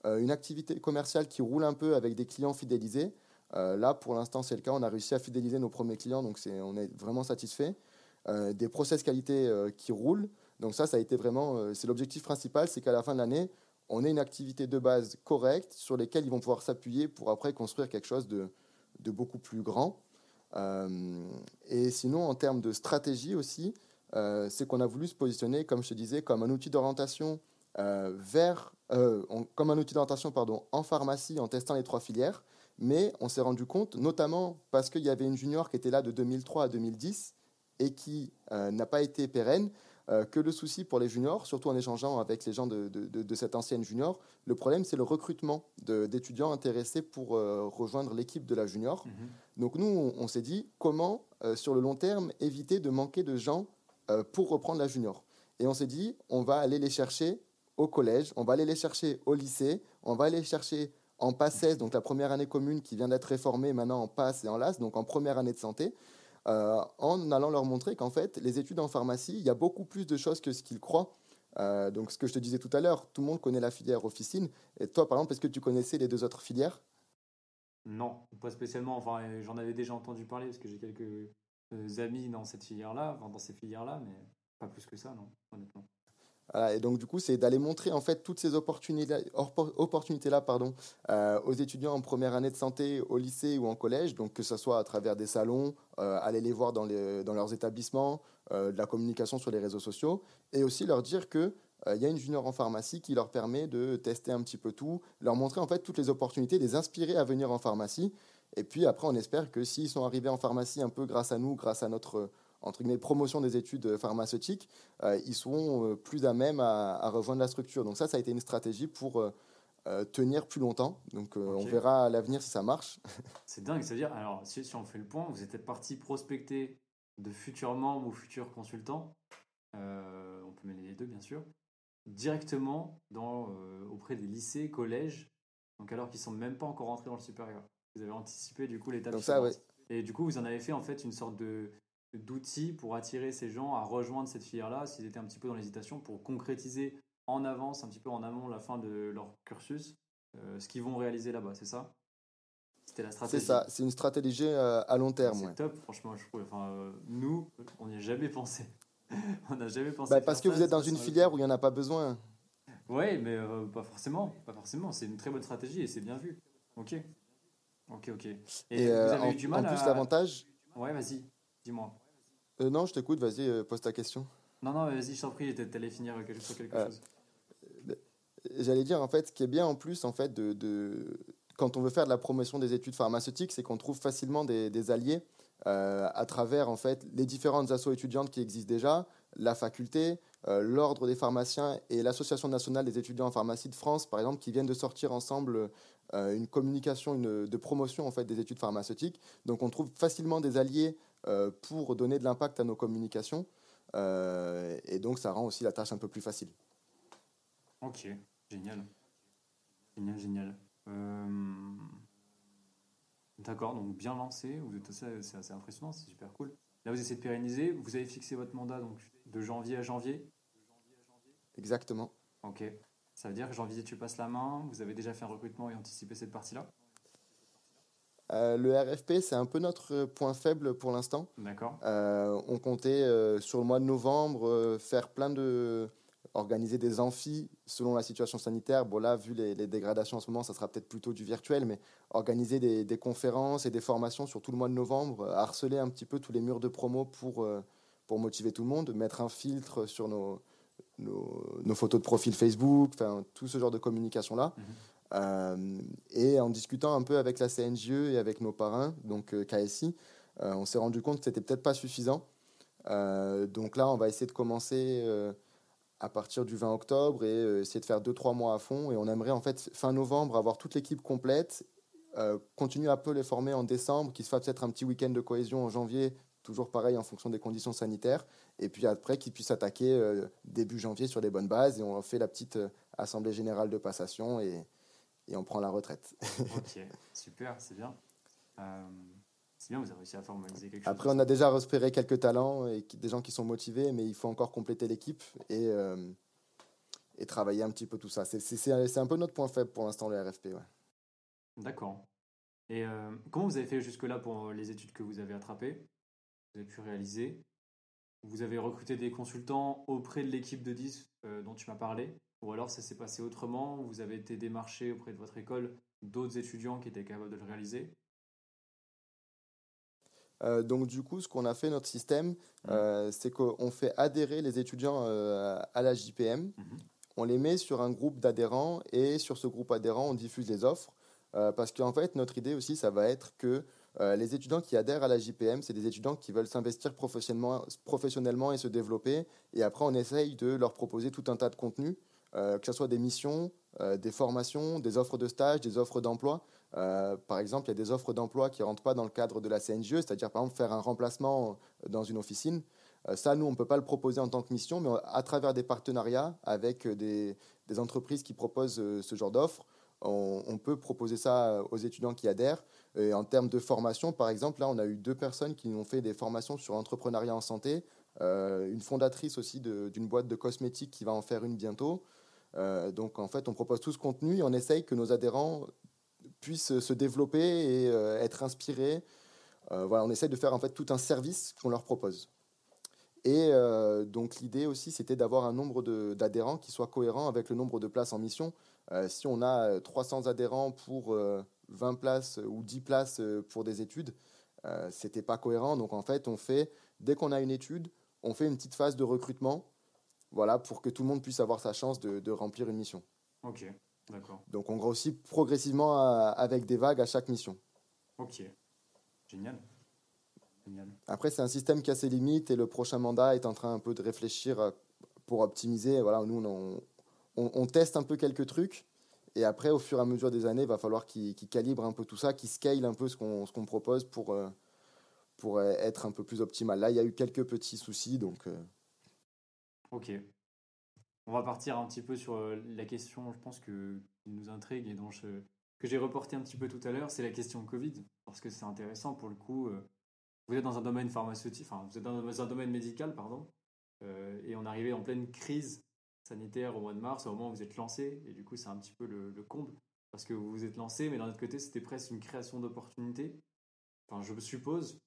S2: Euh, une activité commerciale qui roule un peu avec des clients fidélisés. Euh, là, pour l'instant, c'est le cas. On a réussi à fidéliser nos premiers clients, donc on est vraiment satisfait. des process qualité qui roulent. Donc ça, ça a été vraiment, c'est l'objectif principal, c'est qu'à la fin de l'année, on ait une activité de base correcte sur lesquelles ils vont pouvoir s'appuyer pour après construire quelque chose de, beaucoup plus grand. Euh, et sinon, en termes de stratégie aussi, euh, c'est qu'on a voulu se positionner, comme je te disais, comme un outil d'orientation euh, vers, comme un outil d'orientation pardon, en pharmacie en testant les trois filières. Mais on s'est rendu compte, notamment parce qu'il y avait une junior qui était là de 2003 à 2010 et qui n'a pas été pérenne, euh, que le souci pour les juniors, surtout en échangeant avec les gens de, de, cette ancienne junior, le problème c'est le recrutement d'étudiants intéressés pour euh, rejoindre l'équipe de la junior. Mhm. Donc nous, on, s'est dit comment, euh, sur le long terme, éviter de manquer de gens pour reprendre la junior? Et on s'est dit, on va aller les chercher au collège, on va aller les chercher au lycée, on va aller les chercher en PASSES, donc la première année commune qui vient d'être réformée maintenant en PASS et en LAS, donc en première année de santé. En allant leur montrer qu'en fait, les études en pharmacie, il y a beaucoup plus de choses que ce qu'ils croient. donc, ce que je te disais tout à l'heure, tout le monde connaît la filière officine. Et toi, par exemple, est-ce que tu connaissais les deux autres filières?
S3: Non, pas spécialement. Enfin, j'en avais déjà entendu parler parce que j'ai quelques amis dans cette filière-là, dans ces filières-là, mais pas plus que ça, non, honnêtement
S2: et donc, du coup, c'est d'aller montrer en fait toutes ces opportunités-là opportunités pardon, euh, aux étudiants en première année de santé au lycée ou en collège, donc que ce soit à travers des salons, euh, aller les voir dans leurs établissements, euh, de la communication sur les réseaux sociaux, et aussi leur dire que il y a une junior en pharmacie qui leur permet de tester un petit peu tout, leur montrer en fait toutes les opportunités, les inspirer à venir en pharmacie. Et puis après, on espère que s'ils sont arrivés en pharmacie un peu grâce à nous, grâce à notre entre guillemets, promotion des études pharmaceutiques, euh, ils seront euh, plus à même à, rejoindre la structure. Donc ça, ça a été une stratégie pour euh, tenir plus longtemps. Donc on verra à l'avenir si ça marche.
S3: C'est dingue, c'est-à-dire, alors si, on fait le point, vous êtes parti prospecter de futurs membres ou futurs consultants, on peut mener les deux bien sûr, directement dans, auprès des lycées, collèges, donc alors qu'ils sont même pas encore rentrés dans le supérieur. Vous avez anticipé du coup l'étape. Et du coup, vous en avez fait en fait une sorte de, d'outils pour attirer ces gens à rejoindre cette filière-là, s'ils étaient un petit peu dans l'hésitation, pour concrétiser en avance, un petit peu en amont, la fin de leur cursus, euh, ce qu'ils vont réaliser là-bas, c'est ça?
S2: C'était la stratégie. C'est ça, c'est une stratégie euh, à long terme.
S3: C'est top, franchement, je trouve. Enfin, euh, nous, on n'y a jamais pensé. on n'a jamais pensé.
S2: Bah, parce que vous êtes dans une filière où il n'y en a pas besoin.
S3: Oui, mais pas forcément. Pas forcément. C'est une très bonne stratégie et c'est bien vu. Ok. Ok, ok.
S2: Et, vous avez eu du mal En plus, l'avantage.
S3: Ouais, vas-y. Dis-moi.
S2: Euh, non, je t'écoute, vas-y, euh, pose ta question.
S3: Non, non, vas-y, je t'en prie, t'allais finir sur quelque euh, chose.
S2: J'allais dire, en fait, ce qui est bien en plus, en fait, de, de quand on veut faire de la promotion des études pharmaceutiques, c'est qu'on trouve facilement des, des alliés à travers, en fait, les différentes assos étudiantes qui existent déjà, la faculté, l'ordre des pharmaciens et l'Association nationale des étudiants en pharmacie de France, par exemple, qui viennent de sortir ensemble une communication, une, de promotion en fait des études pharmaceutiques. Donc on trouve facilement des alliés euh, pour donner de l'impact à nos communications. Euh, et donc, ça rend aussi la tâche un peu plus facile.
S3: Ok, génial. Génial, génial. Euh, d'accord, donc bien lancé. Vous êtes c'est assez impressionnant, c'est super cool. Là, vous essayez de pérenniser. Vous avez fixé votre mandat donc de janvier à janvier?
S2: Exactement.
S3: Ok. Ça veut dire que janvier, tu passes la main. Vous avez déjà fait un recrutement et anticipé cette partie-là?
S2: Euh, le RFP, c'est un peu notre point faible pour l'instant.
S3: D'accord.
S2: Euh, on comptait euh, sur le mois de novembre faire plein de organiser des amphis selon la situation sanitaire. Bon là, vu les, dégradations en ce moment, ça sera peut-être plutôt du virtuel, mais organiser des, conférences et des formations sur tout le mois de novembre, harceler un petit peu tous les murs de promo pour, pour motiver tout le monde, mettre un filtre sur nos, nos, photos de profil Facebook, tout ce genre de communication-là. Mhm. Et en discutant un peu avec la CNGE et avec nos parrains, donc euh, KSI, euh, on s'est rendu compte que c'était peut-être pas suffisant. donc là, on va essayer de commencer à partir du 20 octobre et essayer de faire 2-3 mois à fond. Et on aimerait en fait fin novembre avoir toute l'équipe complète, continuer un peu les former en décembre, qu'il se fasse peut-être un petit week-end de cohésion en janvier, toujours pareil en fonction des conditions sanitaires. Et puis après, qu'ils puissent attaquer début janvier sur les bonnes bases. Et on fait la petite assemblée générale de passation et, et on prend la retraite.
S3: ok, super, c'est bien. Euh, c'est bien, vous avez réussi à formaliser quelque chose.
S2: Après, on a déjà repéré quelques talents et des gens qui sont motivés, mais il faut encore compléter l'équipe et, euh, et travailler un petit peu tout ça. C'est un peu notre point faible pour l'instant, le RFP. Ouais.
S3: D'accord. Et euh, comment vous avez fait jusque-là pour les études que vous avez attrapées? Vous avez pu réaliser? Vous avez recruté des consultants auprès de l'équipe de 10 dont tu m'as parlé? Ou alors ça s'est passé autrement, vous avez été démarché auprès de votre école d'autres étudiants qui étaient capables de le réaliser?
S2: Euh, donc du coup, ce qu'on a fait notre système, mmh. euh, c'est qu'on fait adhérer les étudiants euh, à la JPM. Mmh. On les met sur un groupe d'adhérents et sur ce groupe adhérent, on diffuse les offres. parce qu'en fait, notre idée aussi, ça va être que les étudiants qui adhèrent à la JPM, c'est des étudiants qui veulent s'investir professionnellement, professionnellement et se développer. Et après, on essaye de leur proposer tout un tas de contenus que ce soit des missions, euh, des formations, des offres de stage, des offres d'emploi. Euh, par exemple, il y a des offres d'emploi qui ne rentrent pas dans le cadre de la CNGE, c'est-à-dire par exemple faire un remplacement dans une officine. ça, nous, on ne peut pas le proposer en tant que mission, mais à travers des partenariats avec des, entreprises qui proposent ce genre d'offres, on, peut proposer ça aux étudiants qui adhèrent. Et en termes de formation, par exemple, là, on a eu deux personnes qui ont fait des formations sur l'entrepreneuriat en santé, euh, une fondatrice aussi d'une boîte de cosmétiques qui va en faire une bientôt. Euh, donc, en fait, on propose tout ce contenu et on essaye que nos adhérents puissent se développer et euh, être inspirés. voilà, on essaye de faire en fait tout un service qu'on leur propose. Et donc l'idée aussi, c'était d'avoir un nombre d'adhérents qui soit cohérent avec le nombre de places en mission. Euh, si on a 300 euh, adhérents pour 20 euh, places ou 10 places pour des études, c'était pas cohérent. Donc en fait, on fait, dès qu'on a une étude, on fait une petite phase de recrutement, voilà, pour que tout le monde puisse avoir sa chance de, remplir une mission.
S3: Ok, d'accord.
S2: Donc on grossit progressivement avec des vagues à chaque mission.
S3: Ok, génial.
S2: génial. Après, c'est un système qui a ses limites et le prochain mandat est en train un peu de réfléchir pour optimiser. Voilà, nous, on, on, teste un peu quelques trucs. Et après, au fur et à mesure des années, il va falloir qu'ils calibrent un peu tout ça, qu'ils scale un peu ce qu'on propose pour, euh, pour être un peu plus optimal. Là, il y a eu quelques petits soucis, donc... Euh.
S3: Ok. On va partir un petit peu sur euh, la question, je pense, que, qui nous intrigue et dont que j'ai reporté un petit peu tout à l'heure, c'est la question Covid, parce que c'est intéressant pour le coup. vous êtes dans un domaine pharmaceutique, enfin, vous êtes dans un domaine médical, pardon, et on arrivait en pleine crise sanitaire au mois de mars, au moment où vous êtes lancé, et du coup c'est un petit peu le, comble, parce que vous vous êtes lancé, mais d'un autre côté c'était presque une création d'opportunité. Enfin, je suppose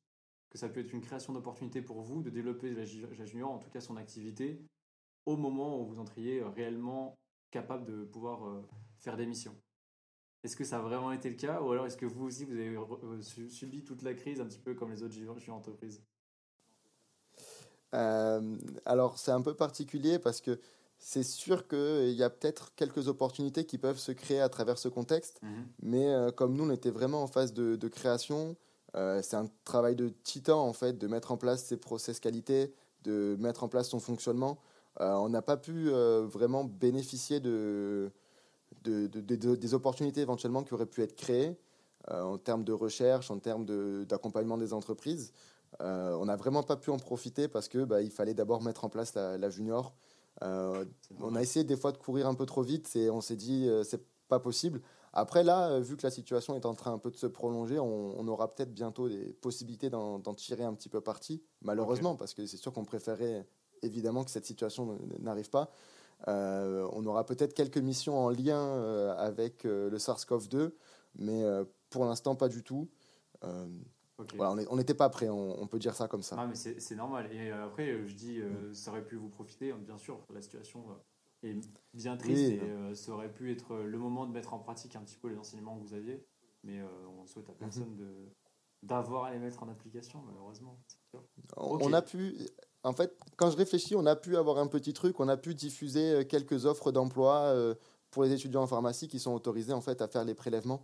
S3: que ça peut être une création d'opportunité pour vous de développer la, junior, en tout cas son activité, au moment où vous entriez réellement capable de pouvoir euh, faire des missions. Est-ce que ça a vraiment été le cas, ou alors est-ce que vous aussi vous avez euh, subi toute la crise un petit peu comme les autres juniors entreprises?
S2: Euh, alors c'est un peu particulier parce que c'est sûr qu'il y a peut-être quelques opportunités qui peuvent se créer à travers ce contexte, mhm. mais euh, comme nous, on était vraiment en phase de, création, euh, c'est un travail de titan, en fait, de mettre en place ses process qualité, de mettre en place son fonctionnement. Euh, on n'a pas pu vraiment bénéficier de, des opportunités éventuellement qui auraient pu être créées en termes de recherche, en termes d'accompagnement des entreprises. on n'a vraiment pas pu en profiter parce qu'il bah, fallait d'abord mettre en place la junior, euh, on a essayé des fois de courir un peu trop vite et on s'est dit euh, c'est pas possible. Après là, euh, vu que la situation est en train un peu de se prolonger, on, aura peut-être bientôt des possibilités d'en tirer un petit peu parti, malheureusement, parce que c'est sûr qu'on préférait évidemment que cette situation n'arrive pas. on aura peut-être quelques missions en lien avec le SARS-CoV-2, mais pour l'instant pas du tout on n'était pas prêt, on, peut dire ça comme ça.
S3: Ah, mais c'est normal. Et euh, après, euh, je dis, euh, ça aurait pu vous profiter, bien sûr, la situation est bien triste et ça aurait pu être le moment de mettre en pratique un petit peu les enseignements que vous aviez. Mais on souhaite à mhm. personne de d'avoir à les mettre en application, malheureusement.
S2: On a pu, en fait, quand je réfléchis, on a pu avoir un petit truc, on a pu diffuser quelques offres d'emploi pour les étudiants en pharmacie qui sont autorisés en fait à faire les prélèvements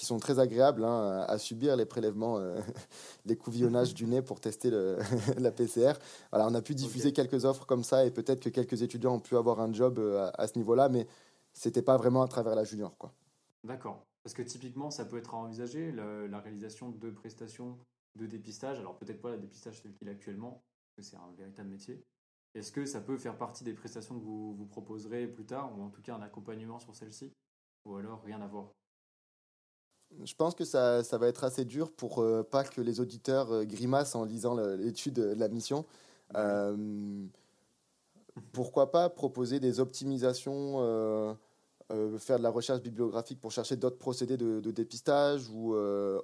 S2: qui sont très agréables hein, à, subir les prélèvements, euh, les couvillonnages du nez pour tester le, la PCR. Voilà, on a pu diffuser quelques offres comme ça et peut-être que quelques étudiants ont pu avoir un job euh, à, ce niveau-là, mais c'était pas vraiment à travers la junior. quoi.
S3: D'accord. Parce que typiquement, ça peut être envisagé, la réalisation de prestations de dépistage. Alors peut-être pas le dépistage tel qu'il est actuellement, parce que c'est un véritable métier. Est-ce que ça peut faire partie des prestations que vous, vous proposerez plus tard, ou en tout cas un accompagnement sur celle-ci? Ou alors rien à voir?
S2: Je pense que ça, ça, va être assez dur pour euh, pas que les auditeurs euh, grimacent en lisant l'étude de la mission. Euh, pourquoi pas proposer des optimisations, faire de la recherche bibliographique pour chercher d'autres procédés de, dépistage ou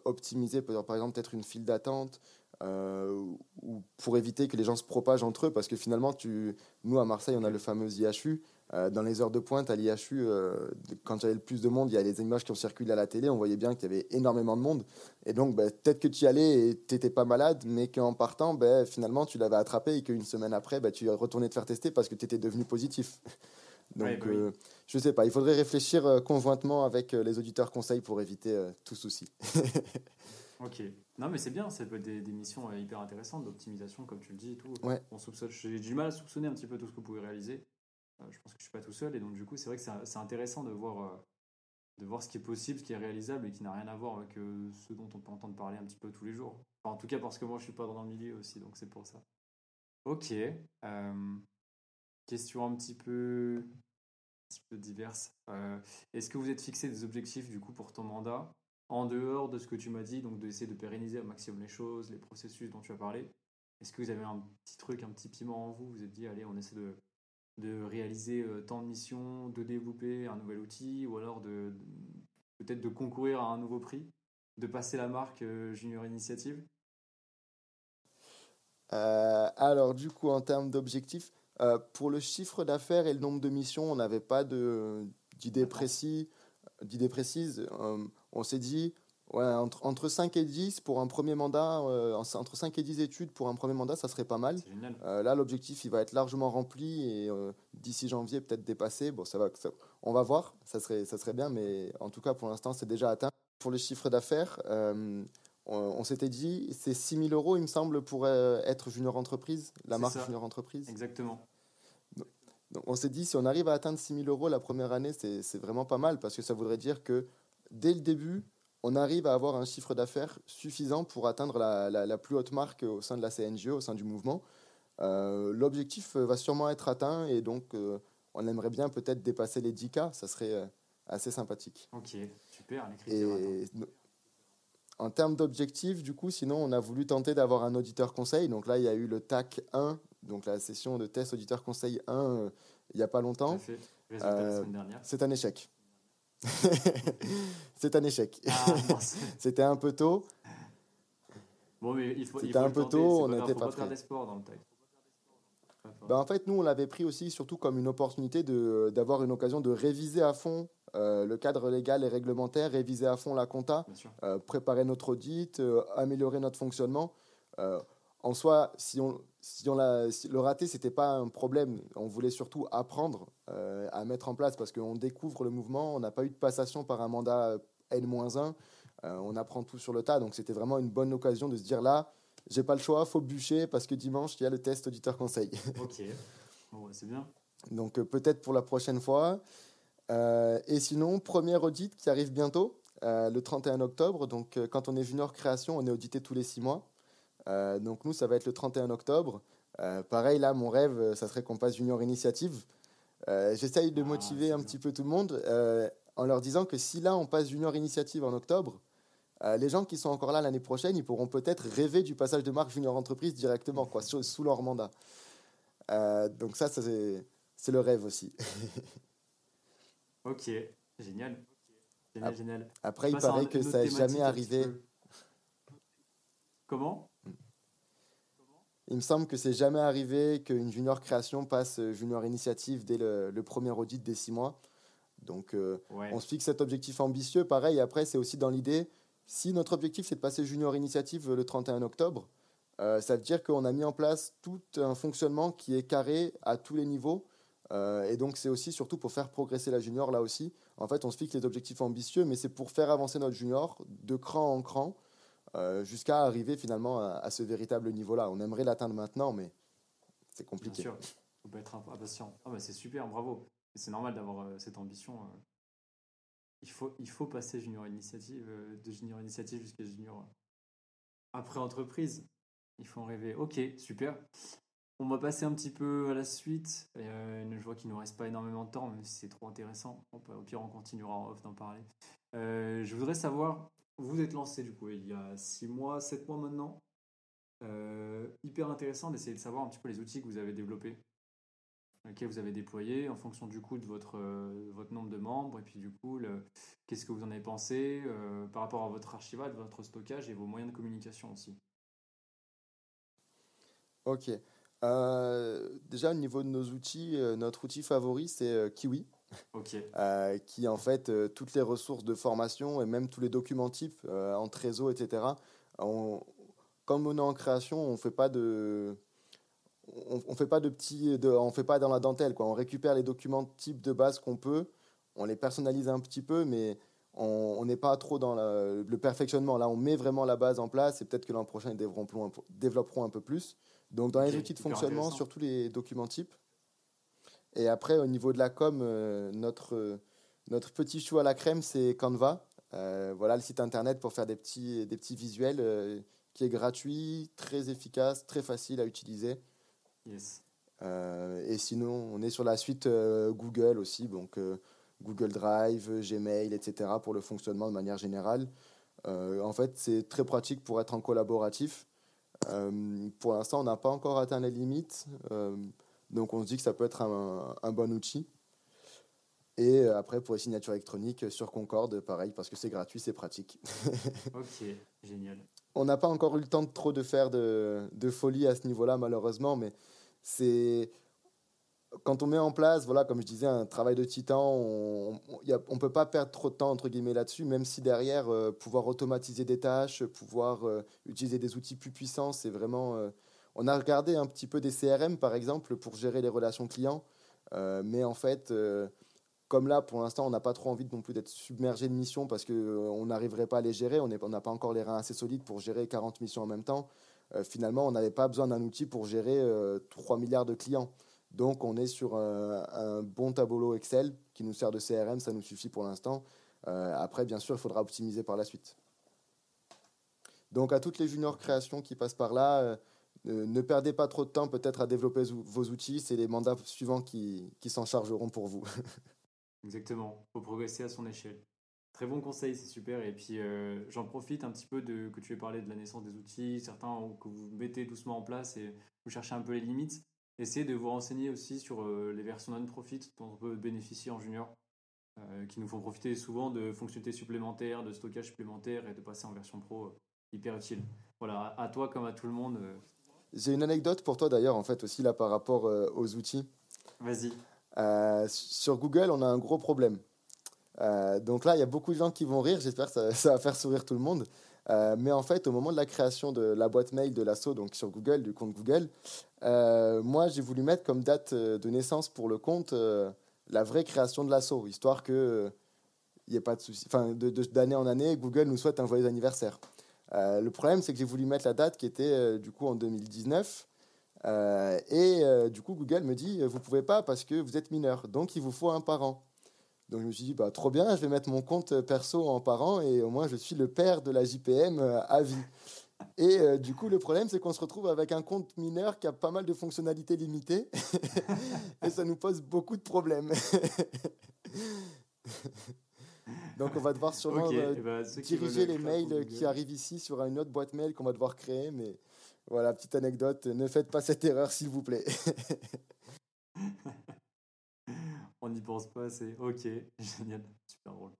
S2: optimiser par exemple peut-être une file d'attente ou pour éviter que les gens se propagent entre eux parce que finalement tu, nous à Marseille on a le fameux IHU euh, dans les heures de pointe à l'IHU, euh, quand il y avait le plus de monde, il y a les images qui ont circulé à la télé, on voyait bien qu'il y avait énormément de monde. Et donc, bah, peut-être que tu y allais et tu n'étais pas malade, mais qu'en partant, bah, finalement, tu l'avais attrapé et qu'une semaine après, bah, tu es retourné te faire tester parce que tu étais devenu positif. donc, je ne je sais pas, il faudrait réfléchir euh, conjointement avec les auditeurs conseils pour éviter tout souci.
S3: ok. Non, mais c'est bien, ça peut être des, missions hyper intéressantes d'optimisation, comme tu le dis et tout.
S2: Ouais.
S3: J'ai du mal à soupçonner un petit peu tout ce que vous pouvez réaliser. Euh, je pense que je suis pas tout seul et donc du coup c'est vrai que c'est intéressant de voir euh, de voir ce qui est possible, ce qui est réalisable et qui n'a rien à voir avec euh, ce dont on peut entendre parler un petit peu tous les jours. en tout cas parce que moi je suis pas dans le milieu aussi, donc c'est pour ça. Ok. question un petit peu petit peu diverses. Est-ce que vous êtes fixé des objectifs du coup pour ton mandat? En dehors de ce que tu m'as dit, donc d'essayer de pérenniser au maximum les choses, les processus dont tu as parlé Est-ce que vous avez un petit truc, un petit piment en Vous? Vous êtes dit, allez, on essaie de, de réaliser tant de missions, de développer un nouvel outil, ou alors de peut-être de concourir à un nouveau prix, de passer la marque Junior Initiative?
S2: Euh, alors, du coup, en termes d'objectifs, euh, pour le chiffre d'affaires et le nombre de missions, on n'avait pas d'idée précise. précise. Euh, on s'est dit, ouais, entre, entre 5 et 10 pour un premier mandat, entre 5 et 10 études pour un premier mandat, ça serait pas mal. là, l'objectif, il va être largement rempli et d'ici janvier, peut-être dépassé. Bon, ça va, on va voir, ça serait, ça serait bien, mais en tout cas, pour l'instant, c'est déjà atteint. Pour le chiffre d'affaires, on, s'était dit, c'est 6 000 euros, il me semble, pour euh, être junior entreprise, la marque junior entreprise.
S3: Exactement.
S2: Donc, on s'est dit, si on arrive à atteindre 6 000 euros la première année, c'est vraiment pas mal parce que ça voudrait dire que dès le début, on arrive à avoir un chiffre d'affaires suffisant pour atteindre la, plus haute marque au sein de la CNGE, au sein du mouvement. Euh, l'objectif va sûrement être atteint et donc euh, on aimerait bien peut-être dépasser les 10K, ça serait assez sympathique.
S3: Ok, super, les
S2: en termes d'objectifs, du coup, sinon, on a voulu tenter d'avoir un auditeur conseil. Donc là, il y a eu le TAC 1, donc la session de test auditeur conseil 1, euh, il n'y a pas longtemps.
S3: Euh,
S2: c'est un échec. c'est un échec. Ah, C'était un peu tôt.
S3: Bon, mais il faut.
S2: C'était un peu tôt, on n'était pas,
S3: prêt. dans le TAC.
S2: Ben, en fait, nous, on l'avait pris aussi surtout comme une opportunité d'avoir une occasion de réviser à fond euh, le cadre légal et réglementaire, réviser à fond la compta, euh, préparer notre audit, euh, améliorer notre fonctionnement. en soi, si, on, si, on l'a, le raté, ce n'était pas un problème. On voulait surtout apprendre à mettre en place parce qu'on découvre le mouvement. On n'a pas eu de passation par un mandat N-1. on apprend tout sur le tas. Donc, c'était vraiment une bonne occasion de se dire là, j'ai pas le choix, faut bûcher parce que dimanche, il y a le test auditeur conseil.
S3: ok, c'est bien.
S2: Donc, peut-être pour la prochaine fois. Euh, et sinon, premier audit qui arrive bientôt, euh, le 31 octobre. Donc, euh, quand on est junior création, on est audité tous les six mois. Donc, nous, ça va être le 31 octobre. pareil, là, mon rêve, ça serait qu'on passe junior initiative. J'essaye de ah, motiver un petit peu tout le monde en leur disant que si là, on passe junior initiative en octobre, les gens qui sont encore là l'année prochaine, ils pourront peut-être rêver du passage de marque junior entreprise directement, quoi, sous, sous leur mandat. donc ça, ça c'est le rêve aussi.
S3: Ok, génial. Génial, génial.
S2: Après, il paraît que ça n'est jamais arrivé.
S3: Comment?
S2: Il me semble que c'est jamais arrivé qu'une junior création passe junior initiative dès le, premier audit des six mois. Donc, euh, on se fixe cet objectif ambitieux. Pareil, après, c'est aussi dans l'idée, si notre objectif, c'est de passer junior initiative le 31 octobre, euh, ça veut dire qu'on a mis en place tout un fonctionnement qui est carré à tous les niveaux euh, et donc, c'est aussi surtout pour faire progresser la junior là aussi. En fait, on se fixe les objectifs ambitieux, mais c'est pour faire avancer notre junior de cran en cran euh, jusqu'à arriver finalement à, ce véritable niveau-là. On aimerait l'atteindre maintenant, mais c'est compliqué.
S3: Bien sûr, il faut être impatient. Ah bah c'est super, bravo. C'est normal d'avoir euh, cette ambition. Il faut, il faut passer junior initiative, de junior initiative jusqu'à junior après entreprise. Il faut en rêver. Ok, super. On va passer un petit peu à la suite. Euh, je vois qu'il ne nous reste pas énormément de temps, même si c'est trop intéressant. au pire, on continuera en off d'en parler. Euh, je voudrais savoir, vous êtes lancé du coup il y a 6 mois, 7 mois maintenant. Euh, hyper intéressant d'essayer de savoir un petit peu les outils que vous avez développés, lesquels vous avez déployés en fonction du coup de votre, votre nombre de membres et puis du coup, qu'est-ce que vous en avez pensé par rapport à votre archivat, votre stockage et vos moyens de communication aussi.
S2: Ok. Euh, déjà, au niveau de nos outils, euh, notre outil favori, c'est euh, qui en fait toutes les ressources de formation et même tous les documents types en réseau, etc. On, comme on est en création, on fait pas de on, fait pas de petits de, on fait pas dans la dentelle quoi. On récupère les documents types de base qu'on peut, on les personnalise un petit peu, mais on n'est pas trop dans le perfectionnement. Là, on met vraiment la base en place et peut-être que l'an prochain, ils développeront, développeront un peu plus. Donc dans les outils de fonctionnement, surtout les documents types. Et après, au niveau de la com, euh, notre, euh, notre petit chou à la crème, c'est Canva. Euh, voilà le site internet pour faire des petits, des petits visuels qui est gratuit, très efficace, très facile à utiliser.
S3: Yes.
S2: et sinon, on est sur la suite Google aussi, donc Google Drive, Gmail, etc. pour le fonctionnement de manière générale. en fait, c'est très pratique pour être en collaboratif. pour l'instant, on n'a pas encore atteint les limites, donc on se dit que ça peut être un bon outil. Et euh, après, pour les signatures électroniques euh, sur Concorde, pareil, parce que c'est gratuit, c'est pratique.
S3: ok, génial.
S2: On n'a pas encore eu le temps de trop de faire de, de folie à ce niveau-là, malheureusement, mais c'est quand on met en place, voilà, comme je disais, un travail de titan, on ne peut pas perdre trop de temps entre guillemets là-dessus, même si derrière, euh, pouvoir automatiser des tâches, pouvoir utiliser des outils plus puissants, c'est vraiment. On a regardé un petit peu des CRM par exemple pour gérer les relations clients, mais en fait, comme là, pour l'instant, on n'a pas trop envie non plus d'être submergé de missions parce qu'on euh, n'arriverait pas à les gérer. On n'a pas encore les reins assez solides pour gérer 40 missions en même temps. Euh, finalement, on n'avait pas besoin d'un outil pour gérer 3 euh, milliards de clients. Donc, on est sur un, bon tableau Excel qui nous sert de CRM. Ça nous suffit pour l'instant. après, bien sûr, il faudra optimiser par la suite. Donc, à toutes les juniors créations qui passent par là, ne perdez pas trop de temps peut-être à développer vos outils. C'est les mandats suivants qui, s'en chargeront pour vous.
S3: Exactement, faut progresser à son échelle. Très bon conseil, c'est super. Et puis euh, j'en profite un petit peu de que tu aies parlé de la naissance des outils, certains que vous mettez doucement en place et vous cherchez un peu les limites. Essayez de vous renseigner aussi sur euh, les versions non-profit dont on peut bénéficier en junior, euh, qui nous font profiter souvent de fonctionnalités supplémentaires, de stockage supplémentaire et de passer en version pro hyper utile. Voilà, à toi comme à tout le monde.
S2: J'ai une anecdote pour toi d'ailleurs, en fait, aussi là par rapport aux outils.
S3: Vas-y.
S2: Euh, sur Google, on a un gros problème. Euh, donc là, il y a beaucoup de gens qui vont rire. J'espère que ça, va faire sourire tout le monde. Euh, mais en fait, au moment de la création de la boîte mail de l'assaut, donc sur Google, du compte Google, moi, j'ai voulu mettre comme date de naissance pour le compte la vraie création de l'assaut, histoire que il n'y ait pas de souci. Enfin, d'année en année, Google nous souhaite un joyeux anniversaire. Le problème, c'est que j'ai voulu mettre la date qui était du coup en 2019. Euh, et euh, du coup, Google me dit, vous pouvez pas parce que vous êtes mineur, donc il vous faut un parent. Donc je me suis dit, bah, trop bien, je vais mettre mon compte perso en parent et au moins je suis le père de la JPM euh, à vie. Et du coup, le problème, c'est qu'on se retrouve avec un compte mineur qui a pas mal de fonctionnalités limitées et ça nous pose beaucoup de problèmes. Donc on va devoir sûrement eh ben, diriger les mails qui arrivent ici sur une autre boîte mail qu'on va devoir créer, mais voilà, petite anecdote, ne faites pas cette erreur s'il vous plaît.
S3: on n'y pense pas, c'est ok, génial, super drôle.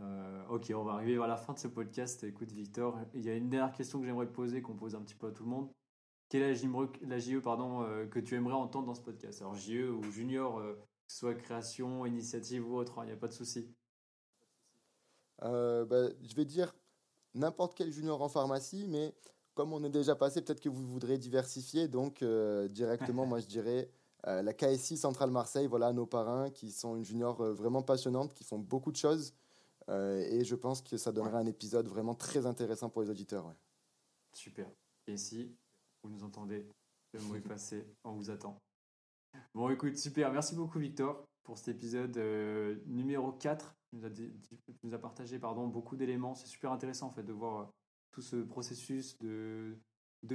S3: Euh, ok, on va arriver à la fin de ce podcast. Écoute, Victor, il y a une dernière question que j'aimerais te poser, qu'on pose un petit peu à tout le monde. Quelle est la JE, pardon, euh, que tu aimerais entendre dans ce podcast? Alors, JE ou junior, euh, que ce soit création, initiative ou autre, il hein, n'y a pas de souci.
S2: Bah, je vais dire n'importe quel junior en pharmacie, mais comme on est déjà passé, peut-être que vous voudrez diversifier. Donc, euh, directement, moi, je dirais euh, la KSI Centrale Marseille, voilà nos parrains qui sont une junior euh, vraiment passionnante, qui font beaucoup de choses. et je pense que ça donnerait un épisode vraiment très intéressant pour les auditeurs.
S3: Super. Et si vous nous entendez, le mot est passé, on vous attend. Bon, écoute, super. Merci beaucoup, Victor, pour cet épisode numéro 4. Tu nous as, partagé pardon, beaucoup d'éléments. C'est super intéressant, en fait, de voir tout ce processus de,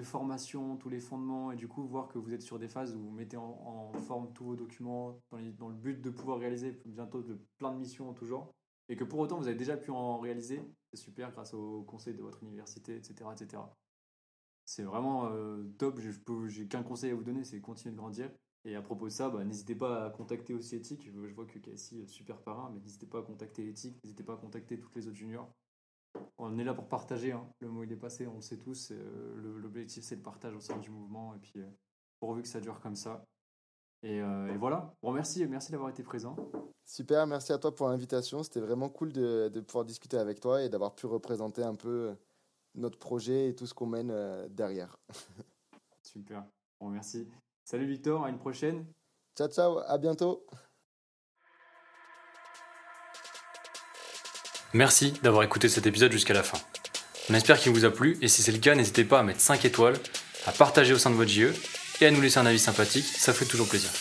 S3: formation, tous les fondements, et du coup voir que vous êtes sur des phases où vous mettez en, forme tous vos documents dans, le but de pouvoir réaliser bientôt plein de missions en tout genre, et que pour autant vous avez déjà pu en réaliser, c'est super grâce au conseil de votre université, etc. etc. C'est vraiment euh, top, j'ai qu'un conseil à vous donner, c'est continuer de grandir. Et à propos de ça, bah, n'hésitez pas à contacter aussi Ethic. Je vois que Cassie, super parrain, mais n'hésitez pas à contacter Ethic, n'hésitez pas à contacter toutes les autres juniors on est là pour partager. Hein. Le mot il est passé, on le sait tous. Euh, l'objectif c'est le partage au sein du mouvement et puis euh, pourvu que ça dure comme ça. Et, euh, voilà. Bon, merci, merci d'avoir été présent.
S2: Super, merci à toi pour l'invitation. C'était vraiment cool de, pouvoir discuter avec toi et d'avoir pu représenter un peu notre projet et tout ce qu'on mène derrière.
S3: Super. Bon, merci. Salut Victor, à une prochaine.
S2: Ciao, ciao, à bientôt.
S3: Merci d'avoir écouté cet épisode jusqu'à la fin. On espère qu'il vous a plu et si c'est le cas, n'hésitez pas à mettre 5 étoiles, à partager au sein de votre JE et à nous laisser un avis sympathique, ça fait toujours plaisir.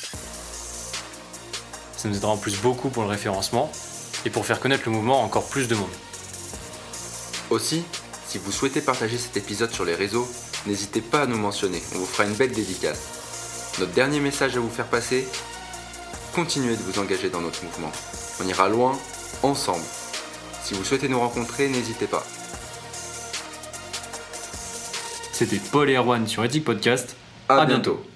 S3: Ça nous aidera en plus beaucoup pour le référencement et pour faire connaître le mouvement à encore plus de monde.
S1: Aussi, si vous souhaitez partager cet épisode sur les réseaux, n'hésitez pas à nous mentionner, on vous fera une belle dédicace. Notre dernier message à vous faire passer, continuez de vous engager dans notre mouvement. On ira loin, ensemble. Si vous souhaitez nous rencontrer, n'hésitez pas.
S3: C'était Paul et Erwan sur Ethic Podcast.
S1: À,
S3: À
S1: bientôt.
S3: bientôt.